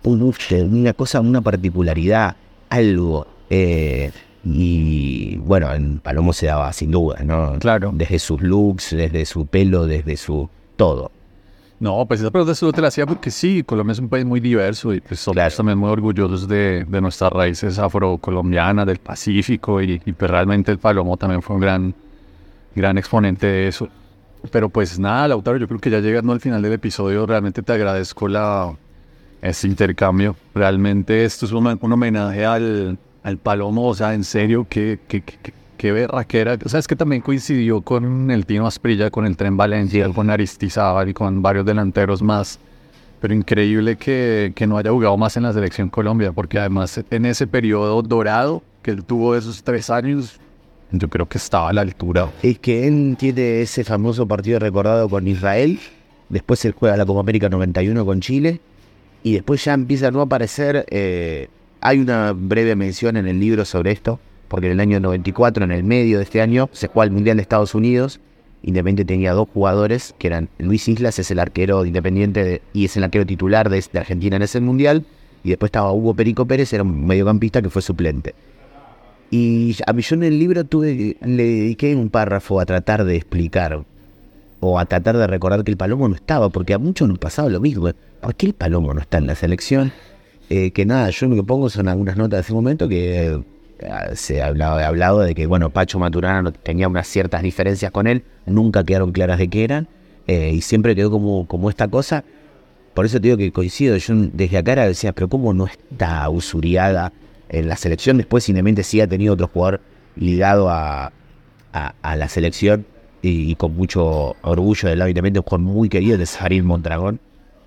Un- una cosa, una particularidad, algo. eh, y bueno, en Palomo se daba sin duda, ¿no? Claro. Desde sus looks, desde su pelo, desde su todo. No, pues esa pregunta solo te la hacía porque sí, Colombia es un país muy diverso y pues somos Claro. también muy orgullosos de, de nuestras raíces afrocolombianas, del Pacífico y, y pues realmente el Palomo también fue un gran, gran exponente de eso. Pero pues nada, Lautaro, yo creo que ya llegando al final del episodio, realmente te agradezco la, este intercambio. Realmente esto es un, un homenaje al, al Palomo, o sea, en serio, qué, qué, qué, qué berraquera. O sea, es que también coincidió con el Tino Asprilla, con el Tren Valencia, con Aristizábal y con varios delanteros más. Pero increíble que, que no haya jugado más en la selección Colombia, porque además en ese periodo dorado que él tuvo esos tres años, yo creo que estaba a la altura. Es que él tiene ese famoso partido recordado con Israel, después él juega la Copa América 91 con Chile, y después ya empieza a no aparecer. eh, hay una breve mención en el libro sobre esto, porque en el año 94, en el medio de este año, se juega el Mundial de Estados Unidos. Independiente tenía dos jugadores, que eran Luis Islas, es el arquero de Independiente de- y es el arquero titular de Argentina en ese Mundial, y después estaba Hugo Perico Pérez, era un mediocampista que fue suplente. Y a mí yo en el libro tuve, le dediqué un párrafo a tratar de explicar o a tratar de recordar que el Palomo no estaba, porque a muchos nos pasaba lo mismo. ¿Por qué el Palomo no está en la selección? Eh, que nada, yo lo que pongo son algunas notas de ese momento que eh, se he hablado de que, bueno, Pacho Maturana tenía unas ciertas diferencias con él, nunca quedaron claras de qué eran, eh, y siempre quedó como, como esta cosa. Por eso te digo que coincido, yo desde acá era decía, pero ¿cómo no está Usuriaga en la selección? Después, simplemente sí ha tenido otro jugador ligado a, la selección y, con mucho orgullo del lado Independiente, un jugador muy querido de Farid Mondragón.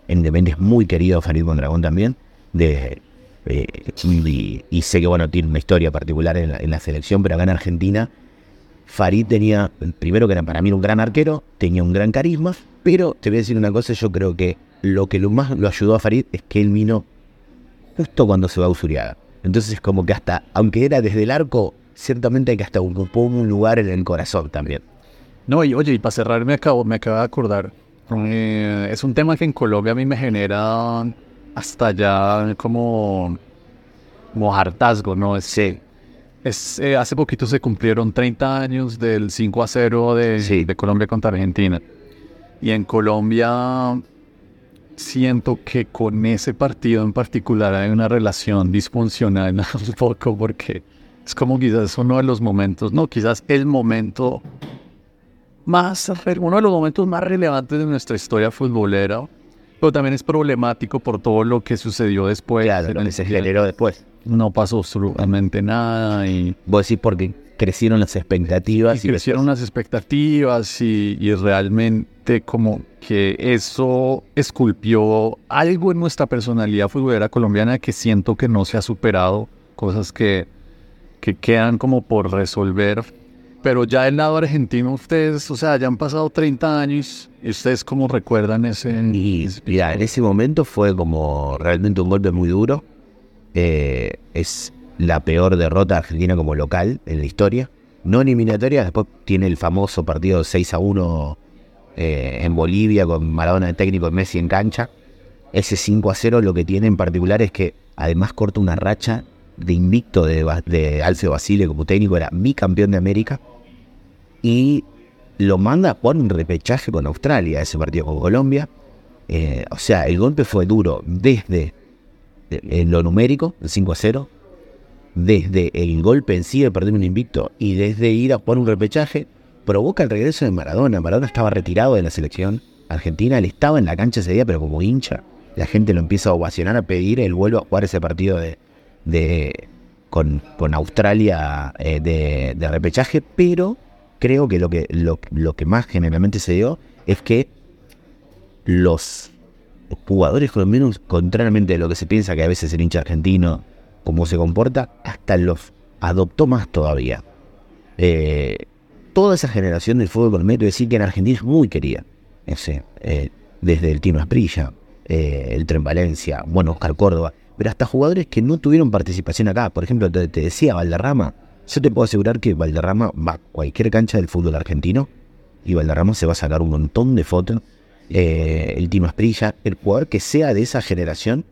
En Independiente es muy querido Farid Mondragón también. Eh, y, sé que bueno, tiene una historia particular en la, en la selección, pero acá en Argentina, Farid tenía, primero que era para mí un gran arquero, tenía un gran carisma, pero te voy a decir una cosa, yo creo que lo que lo más lo ayudó a Farid es que él vino justo cuando se va a Usuriaga. Entonces como que hasta, aunque era desde el arco, ciertamente que hasta ocupó un lugar en el corazón también. No, y oye, y para cerrar me acabo, me acabo de acordar. eh, es un tema que en Colombia a mí me genera hasta ya como, como hartazgo, ¿no? Sí. es, eh, hace poquito se cumplieron 30 años del 5 a 0 de, Sí. de Colombia contra Argentina. Y en Colombia siento que con ese partido en particular hay una relación disfuncional un poco porque es como quizás uno de los momentos, no, quizás el momento más, uno de los momentos más relevantes de nuestra historia futbolera, pero también es problemático por todo lo que sucedió después. Claro, lo el que se generó después. No pasó absolutamente nada y, Vos decís porque crecieron las expectativas y crecieron después- las expectativas y, y realmente como que eso esculpió algo en nuestra personalidad futbolera colombiana que siento que no se ha superado, cosas que, que quedan como por resolver. Pero ya del lado argentino, ustedes, o sea, ya han pasado 30 años y ustedes cómo recuerdan ese... Y ese mira, en ese momento fue como realmente un golpe muy duro. Eh, es la peor derrota de argentina como local en la historia. No eliminatoria, después tiene el famoso partido 6 a 1 eh, en Bolivia con Maradona de técnico y Messi en cancha. Ese 5 a 0 lo que tiene en particular es que además corta una racha de invicto de, de Basile como técnico, era mi campeón de América. Y lo manda jugar un repechaje con Australia, ese partido con Colombia. Eh, o sea, el golpe fue duro desde eh, lo numérico, el 5 a 0, desde el golpe en sí de perder un invicto y desde ir a jugar un repechaje, provoca el regreso de Maradona. Maradona estaba retirado de la selección argentina, él estaba en la cancha ese día, pero como hincha. La gente lo empieza a ovacionar, a pedir, él vuelve a jugar ese partido de, de con, con Australia eh, de, de repechaje, pero creo que lo que, lo, que más generalmente se dio es que los jugadores colombianos, contrariamente a lo que se piensa que a veces el hincha argentino, cómo se comporta, hasta los adoptó más todavía. Eh, toda esa generación del fútbol colombiano, decir que en Argentina es muy querida. Eh, desde el Tino Asprilla, eh, el Tren Valencia, bueno, Oscar Córdoba, pero hasta jugadores que no tuvieron participación acá. Por ejemplo, te, decía Valderrama. Yo te puedo asegurar que Valderrama va a cualquier cancha del fútbol argentino y Valderrama se va a sacar un montón de fotos el Tino Asprilla, el jugador que sea de esa generación,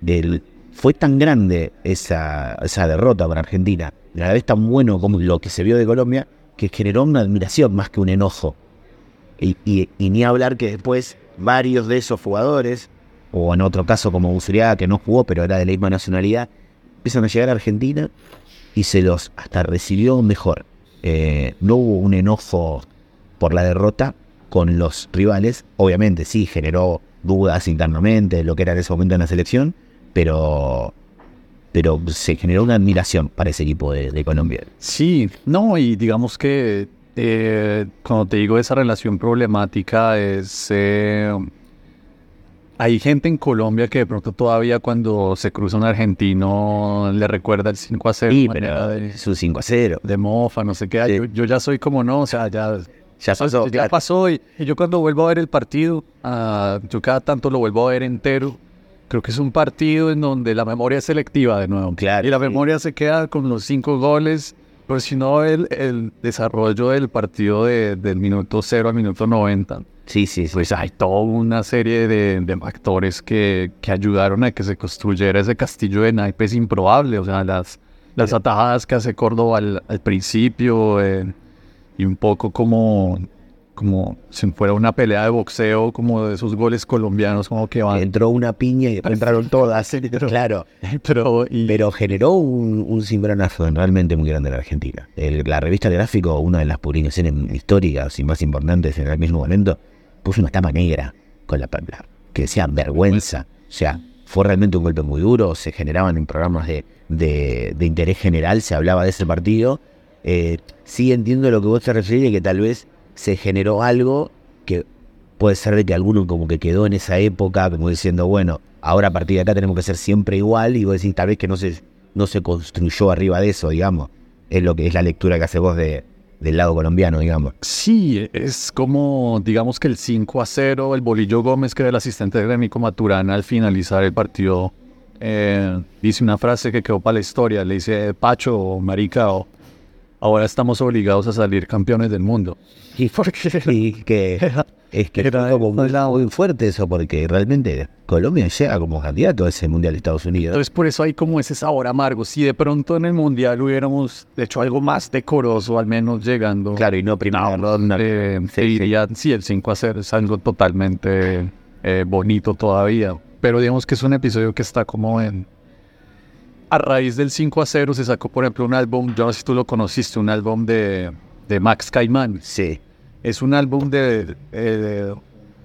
del, fue tan grande esa, derrota para Argentina, y a la vez tan bueno como lo que se vio de Colombia, que generó una admiración más que un enojo. Y, ni hablar que después varios de esos jugadores, o en otro caso como Usuriaga, que no jugó pero era de la misma nacionalidad, empiezan a llegar a Argentina y se los hasta recibió mejor. Eh, no hubo un enojo por la derrota con los rivales. Obviamente sí, generó dudas internamente de lo que era en ese momento en la selección, pero, pero se generó una admiración para ese equipo de, de Colombia. Sí, no, y digamos que eh, cuando te digo esa relación problemática es... eh, hay gente en Colombia que de pronto todavía cuando se cruza un argentino le recuerda el 5 a 0 Sí, pero de, es un 5 a 0. de mofa, no sé qué. Sí. Yo, yo ya soy como no, o sea, ya, Ya pasó, ya pasó. Y, y yo cuando vuelvo a ver el partido, ah, yo cada tanto lo vuelvo a ver entero. Creo que es un partido en donde la memoria es selectiva de nuevo. Claro, y la sí. memoria se queda con los cinco goles. Pero si no, el, el desarrollo del partido de- del minuto 0 al minuto 90, Sí, sí, sí. pues hay toda una serie de, de factores que, que ayudaron a que se construyera ese castillo de naipes improbable. O sea, las, las atajadas que hace Córdoba al, al principio eh, y un poco como, como si fuera una pelea de boxeo, como de esos goles colombianos, como que van. Entró una piña y después entraron todas. Claro. Pero, y, Pero generó un, un cimbronazo realmente muy grande en la Argentina. El- la revista El Gráfico, una de las publicaciones históricas y más importantes en el mismo momento, puso una tapa negra con la palabra que decía vergüenza. O sea, fue realmente un golpe muy duro. Se generaban en programas de, de- de interés general, se hablaba de ese partido. Eh, sí entiendo lo que vos te referís, que tal vez se generó algo que puede ser de que alguno como que quedó en esa época, como diciendo, bueno, ahora a partir de acá tenemos que ser siempre igual, y vos decís, tal vez que no se, no se construyó arriba de eso, digamos. Es lo que es la lectura que hace vos de, del lado colombiano, digamos. Sí, es como, digamos que el 5 a 0, el Bolillo Gómez, que era el asistente de Gremico Maturana, al finalizar el partido, eh, dice una frase que quedó para la historia, le dice, Pacho Marica, o, ahora estamos obligados a salir campeones del mundo. Y y que es que Era como muy, muy fuerte eso, porque realmente Colombia llega como candidato a ese Mundial de Estados Unidos. Entonces por eso hay como ese sabor amargo. Si de pronto en el Mundial hubiéramos hecho algo más decoroso, al menos llegando... Claro, y no primera ronda. Eh, Sí, te diría, sí, el 5 a 0 es algo totalmente eh, bonito todavía. Pero digamos que es un episodio que está como en... A raíz del 5 a 0 se sacó, por ejemplo, un álbum, yo no sé si tú lo conociste, un álbum de, de Max Caimán. Sí, Es un álbum de, eh, de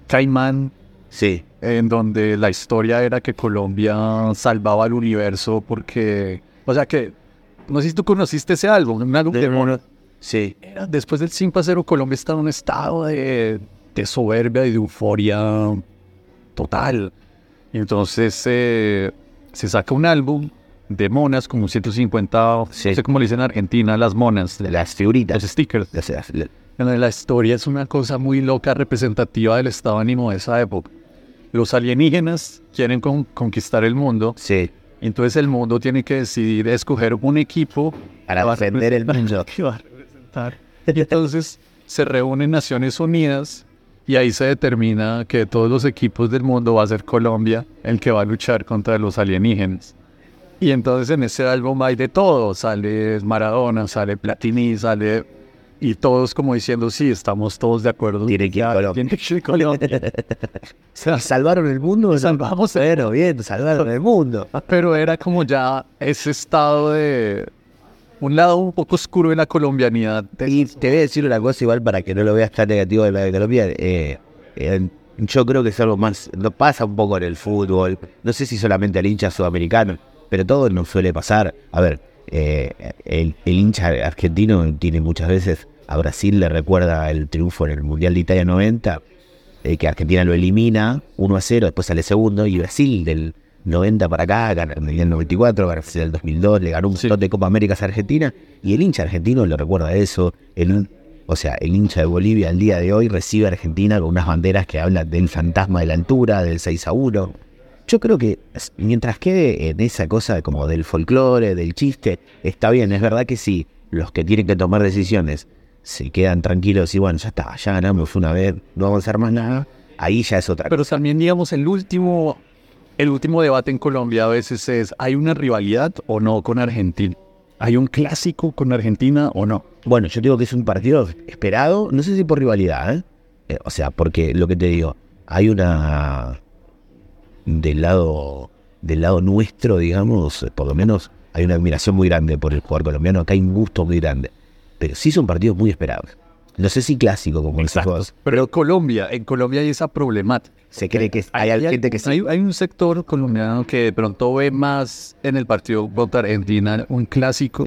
Caimán sí. en donde la historia era que Colombia salvaba al universo porque... O sea que... No sé si tú conociste ese álbum, un álbum de, mono- Sí. era después del 5 a 0, Colombia estaba en un estado de, de soberbia y de euforia total. Y entonces eh, se saca un álbum de monas, como 150, Sí. no sé cómo le dicen en Argentina, las monas, Las figuritas. los stickers. Las- La historia es una cosa muy loca, representativa del estado de ánimo de esa época. Los alienígenas quieren con- conquistar el mundo, sí. entonces el mundo tiene que decidir escoger un equipo Para defender el mundo. que va a representar. Y entonces se reúnen Naciones Unidas y ahí se determina que de todos los equipos del mundo va a ser Colombia el que va a luchar contra los alienígenas. Y entonces en ese álbum hay de todo, sale Maradona, sale Platini, sale... Y todos como diciendo, sí, estamos todos de acuerdo. Tiene que ir Colombia. tiene que ir Colombia. O sea, ¿Salvaron el mundo? Salvamos el Bueno, bien, salvaron el mundo. pero era como ya ese estado de... Un lado un poco oscuro de la colombianidad. Y te voy a decir una cosa igual para que no lo veas tan negativo de la de Colombia. eh, eh, yo creo que es algo más, no pasa un poco en el fútbol, no sé si solamente al hincha sudamericano, pero todo nos suele pasar. A ver, eh, el, el hincha argentino tiene muchas veces, a Brasil le recuerda el triunfo en el Mundial de Italia 90, eh, que Argentina lo elimina 1 a 0, después sale segundo, y Brasil del 90 para acá, gana el 94, Brasil del 2002, le ganó un Sí. montón de Copa Américas a Argentina, y el hincha argentino le recuerda eso. El, o sea, el hincha de Bolivia al día de hoy recibe a Argentina con unas banderas que hablan del fantasma de la altura, del 6 a 1. Yo creo que mientras quede en esa cosa como del folclore, del chiste, está bien, es verdad que sí, los que tienen que tomar decisiones se quedan tranquilos y bueno, ya está, ya ganamos una vez, no vamos a hacer más nada. ahí ya es otra Pero cosa. también, digamos, el último, el último debate en Colombia a veces es, ¿hay una rivalidad o no con Argentina? ¿Hay un clásico con Argentina o no? Bueno, yo digo que es un partido esperado, no sé si por rivalidad, ¿eh? Eh, o sea, porque lo que te digo, hay una del lado del lado nuestro, digamos, por lo menos hay una admiración muy grande por el jugador colombiano, acá hay un gusto muy grande, pero sí son partidos muy esperados. No sé si clásico como decís vos. Pero Colombia, en Colombia hay esa problemática. Se cree que hay, gente que sí. hay, hay un sector colombiano que de pronto ve más en el partido contra Argentina un clásico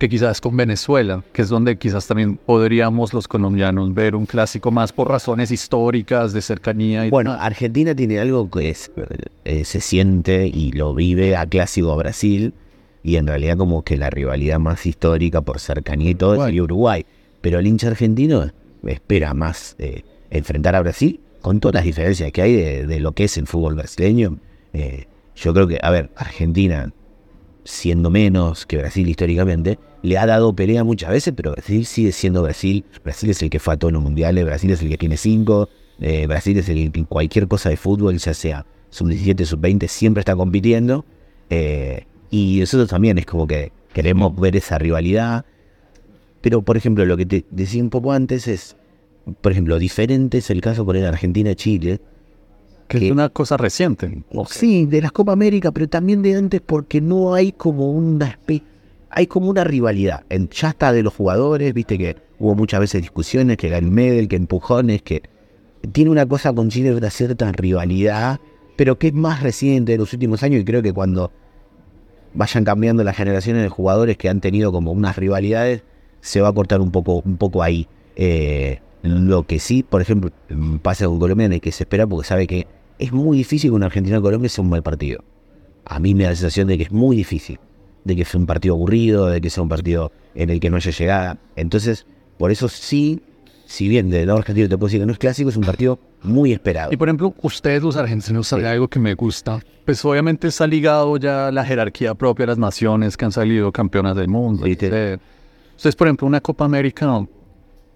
que quizás con Venezuela, que es donde quizás también podríamos los colombianos ver un clásico más por razones históricas, de cercanía. Y Bueno. Argentina tiene algo que es, eh, se siente y lo vive a clásico a Brasil y en realidad como que la rivalidad más histórica por cercanía y todo Uruguay. sería Uruguay. Pero el hincha argentino espera más eh, enfrentar a Brasil con todas las diferencias que hay de, de lo que es el fútbol brasileño. Eh, yo creo que, a ver, Argentina, siendo menos que Brasil históricamente, le ha dado pelea muchas veces, pero Brasil sigue siendo Brasil. Brasil es el que fue a todos los mundiales, Brasil es el que tiene cinco, eh, Brasil es el que en cualquier cosa de fútbol, ya sea sub-17, sub-20, siempre está compitiendo. eh, y nosotros también es como que queremos ver esa rivalidad. Pero, por ejemplo, lo que te decía un poco antes es, por ejemplo, diferente es el caso por el Argentina-Chile, que es una cosa reciente. Sí, de las Copa América, pero también de antes porque no hay como una espe- hay como una rivalidad. En, ya está de los jugadores, viste que hubo muchas veces discusiones, que el Medel, que empujones, que tiene una cosa con Chile una cierta rivalidad, pero que es más reciente de los últimos años y creo que cuando vayan cambiando las generaciones de jugadores que han tenido como unas rivalidades, se va a cortar un poco, un poco ahí. Eh, lo que sí, por ejemplo, pasa con Colombia es que se espera porque sabe que es muy difícil que una Argentina-Colombia sea un mal partido. A mí me da la sensación de que es muy difícil, de que sea un partido aburrido, de que sea un partido en el que no haya llegada. Entonces, por eso sí, si bien del lado argentino te puedo decir que no es clásico, es un partido muy esperado. Y por ejemplo, ustedes los argentinos saben algo que me gusta. Pues obviamente está ligado ya a la jerarquía propia de las naciones que han salido campeonas del mundo. Sí. Ustedes, por ejemplo, una Copa América,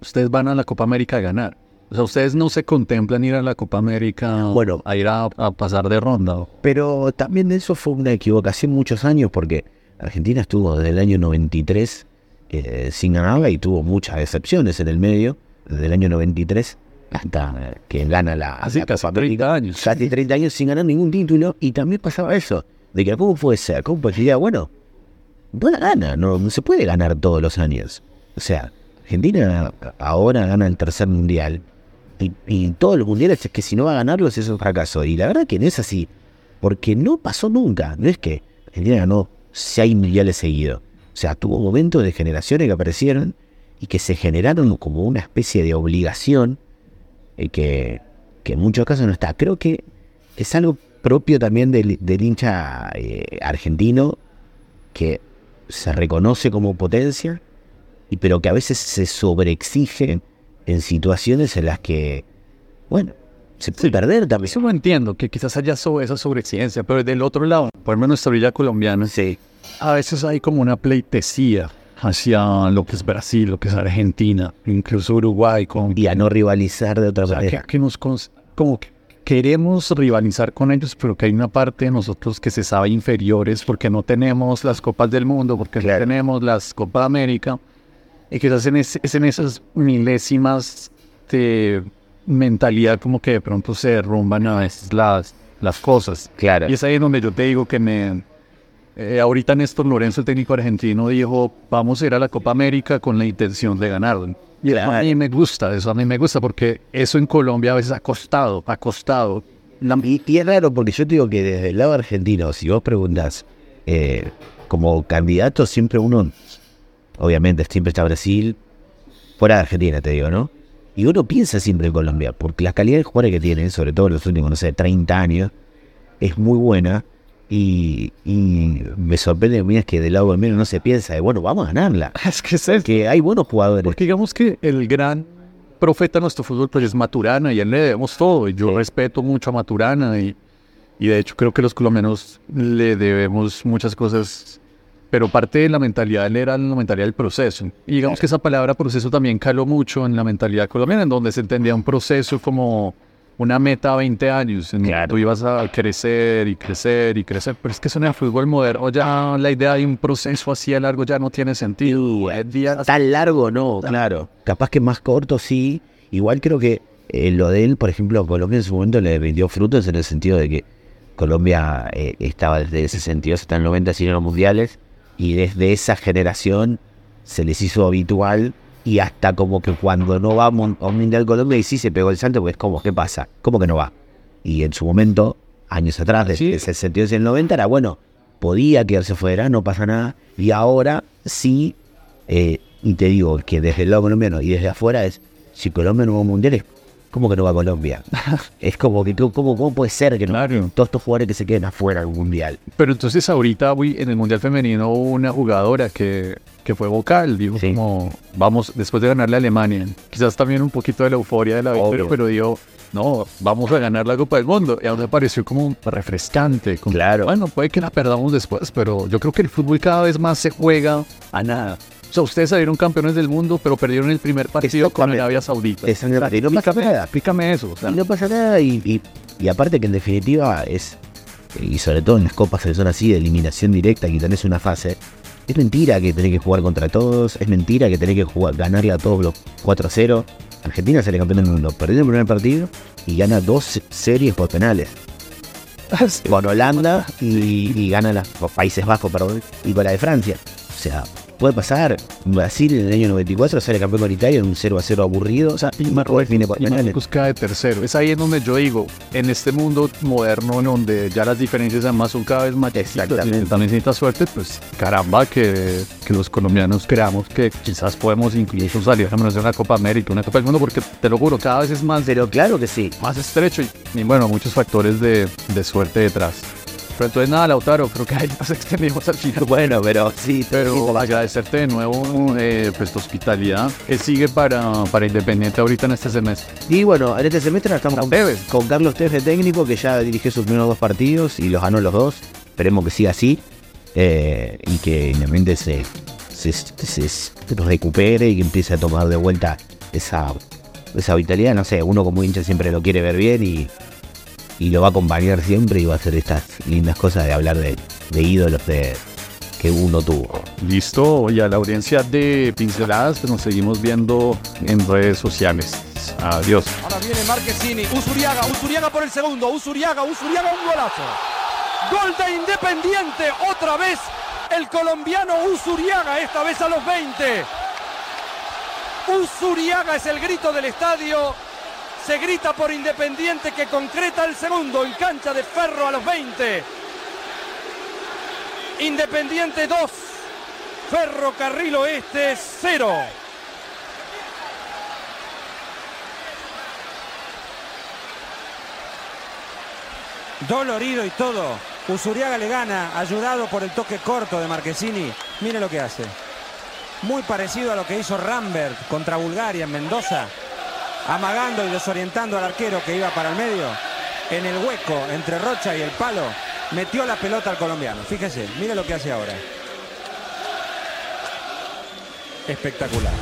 ustedes van a la Copa América a ganar. O sea, ustedes no se contemplan ir a la Copa América Bueno. a ir a, a pasar de ronda. Pero también eso fue una equivocación muchos años porque Argentina estuvo desde el año 93 eh, sin ganarla y tuvo muchas excepciones en el medio, desde el año 93 hasta eh, que gana la, Así, la casi Copa América. 30 años. Casi 30 años sin ganar ningún título y también pasaba eso, de que cómo puede ser, cómo puede ser, bueno, no la gana, no, no se puede ganar todos los años. O sea, Argentina ahora gana el tercer mundial y, y todos los mundiales es que si no va a ganarlos es un fracaso. Y la verdad que no es así, porque no pasó nunca. No es que Argentina ganó seis mundiales seguidos. O sea, tuvo momentos de generaciones que aparecieron y que se generaron como una especie de obligación eh, que, que en muchos casos no está. Creo que es algo propio también del, del hincha eh, argentino que se reconoce como potencia, y pero que a veces se sobreexige en situaciones en las que, bueno, se puede perder también. Eso lo entiendo, que quizás haya esa sobreexigencia, pero del otro lado, por ejemplo, en nuestra orilla colombiana, Sí, a veces hay como una pleitesía hacia lo que es Brasil, lo que es Argentina, incluso Uruguay, con y a no rivalizar de otra O sea, que, manera. que nos cons- como que queremos rivalizar con ellos, pero que hay una parte de nosotros que se sabe inferiores porque no tenemos las Copas del Mundo, porque Claro. no tenemos las Copas de América, y quizás en, es, es en esas milésimas de mentalidad como que de pronto se derrumban a veces las, las cosas. Claro. Y es ahí donde yo te digo que me... eh, ahorita Néstor Lorenzo, el técnico argentino, dijo, vamos a ir a la Copa América con la intención de. Y eso a mí me gusta, eso a mí me gusta, porque eso en Colombia a veces ha costado, ha costado. Y es raro porque yo te digo que desde el lado argentino, si vos preguntás, eh, como candidato siempre uno, obviamente siempre está Brasil, fuera de Argentina te digo, ¿no? Y uno piensa siempre en Colombia, porque la calidad de jugadores que tiene, sobre todo en los últimos, no sé, 30 años, es muy buena. Y, y me sorprende mira, es que del lado del medio no se piensa de, bueno, vamos a ganarla. es que es. Que hay buenos jugadores. Porque digamos que el gran profeta de nuestro fútbol pues es Maturana y a él le debemos todo. Y yo respeto mucho a Maturana y, y de hecho creo que los colombianos le debemos muchas cosas. Pero parte de la mentalidad de él era la mentalidad del proceso. Y digamos que esa palabra proceso también caló mucho en la mentalidad colombiana, en donde se entendía un proceso como una meta a 20 años. En Claro. Tú ibas a crecer y crecer y crecer. Pero es que eso en el fútbol moderno ya la idea de un proceso así a largo ya no tiene sentido. Es día- Tan largo no, claro. Capaz que más corto sí. Igual creo que eh, lo de él, por ejemplo, a Colombia en su momento le rindió frutos en el sentido de que Colombia eh, estaba desde el 62 hasta el 90 sin los mundiales y desde esa generación se les hizo habitual y hasta como que cuando no va a un mundial Colombia y sí se pegó el salto, pues como, ¿qué pasa? ¿Cómo que no va? Y en su momento, años atrás, desde el 62 y el 90, era bueno, podía quedarse fuera, no pasa nada. Y ahora sí, eh, y te digo que desde el lado colombiano y desde afuera es, si Colombia no va a un mundial, es ¿cómo que no va a Colombia? es como que, ¿cómo, cómo puede ser que no? Claro. todos estos jugadores que se queden afuera del mundial? Pero entonces ahorita uy, en el Mundial Femenino hubo una jugadora que, que fue vocal, dijo Sí. como, vamos, después de ganarle a Alemania, quizás también un poquito de la euforia de la victoria, Obvio. pero dijo, no, vamos a ganar la Copa del Mundo. Y a mí me pareció como refrescante. como, Claro. Bueno, puede que la perdamos después, pero yo creo que el fútbol cada vez más se juega a nada. O sea, ustedes salieron campeones del mundo, pero perdieron el primer partido con. Arabia Saudita. Exactamente. No Explícame, nada. explícame eso. o sea, Y no pasa nada y, y- y aparte que en definitiva es, y sobre todo en las copas que son así de eliminación directa que tenés una fase, es mentira que tenés que jugar contra todos, es mentira que tenés que jugar, ganarle a todos los 4 a 0. Argentina sale campeón del mundo, perdió el primer partido y gana dos se- series por penales. Con Holanda y, y gana los Países Bajos, perdón, y con la de Francia. O sea, puede pasar. Brasil en el año 94 sale campeón con Italia en un 0 a 0 aburrido. O sea, y Marruecos viene por. Marruecos cae tercero. Es ahí en donde yo digo, en este mundo moderno, en donde ya las diferencias además son cada vez más Exactamente. también necesita suerte, pues caramba que, que los colombianos creamos que quizás podemos incluso salir a menos de una Copa América, una Copa del Mundo, porque te lo juro, cada vez es más, Pero claro que sí. más estrecho y, y bueno, muchos factores de, de suerte detrás. Pero entonces nada, Lautaro, creo que ahí nos extendimos al final. Bueno, pero sí, Pero agradecerte de nuevo eh, pues, tu hospitalidad. ¿Qué sigue para, para Independiente ahorita en este semestre? Y bueno, en este semestre estamos con, con Carlos Tevez de técnico, que ya dirigió sus primeros dos partidos y los ganó los dos. Esperemos que siga así eh, y que Independiente se, se, se- se recupere y que empiece a tomar de vuelta esa, esa vitalidad. No sé, uno como hincha siempre lo quiere ver bien y, y lo va a acompañar siempre y va a hacer estas lindas cosas de hablar de, de ídolos de, que uno tuvo. Listo, y a la audiencia de Pinceladas, nos seguimos viendo en redes sociales. Adiós. Ahora viene Marquezini, Usuriaga, Usuriaga por el segundo, Usuriaga, Usuriaga, un golazo. Gol de Independiente, otra vez el colombiano Usuriaga, esta vez a los 20. Usuriaga es el grito del estadio. Se grita por Independiente que concreta el segundo en cancha de Ferro a los 20. Independiente 2, Ferrocarril Oeste 0. dolorido y todo. Usuriaga le gana, ayudado por el toque corto de Marquesini. Mire lo que hace. Muy parecido a lo que hizo Rambert contra Bulgaria en Mendoza. Amagando y desorientando al arquero que iba para el medio. En el hueco entre Rocha y el palo. Metió la pelota al colombiano. Fíjese, mire lo que hace ahora. Espectacular.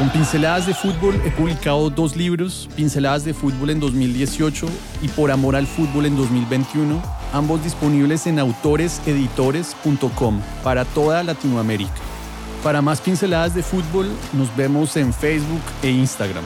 Con Pinceladas de Fútbol he publicado dos libros, Pinceladas de Fútbol en 2018 y Por Amor al Fútbol en 2021, ambos disponibles en autoreseditores.com para toda Latinoamérica. Para más pinceladas de fútbol, nos vemos en Facebook e Instagram.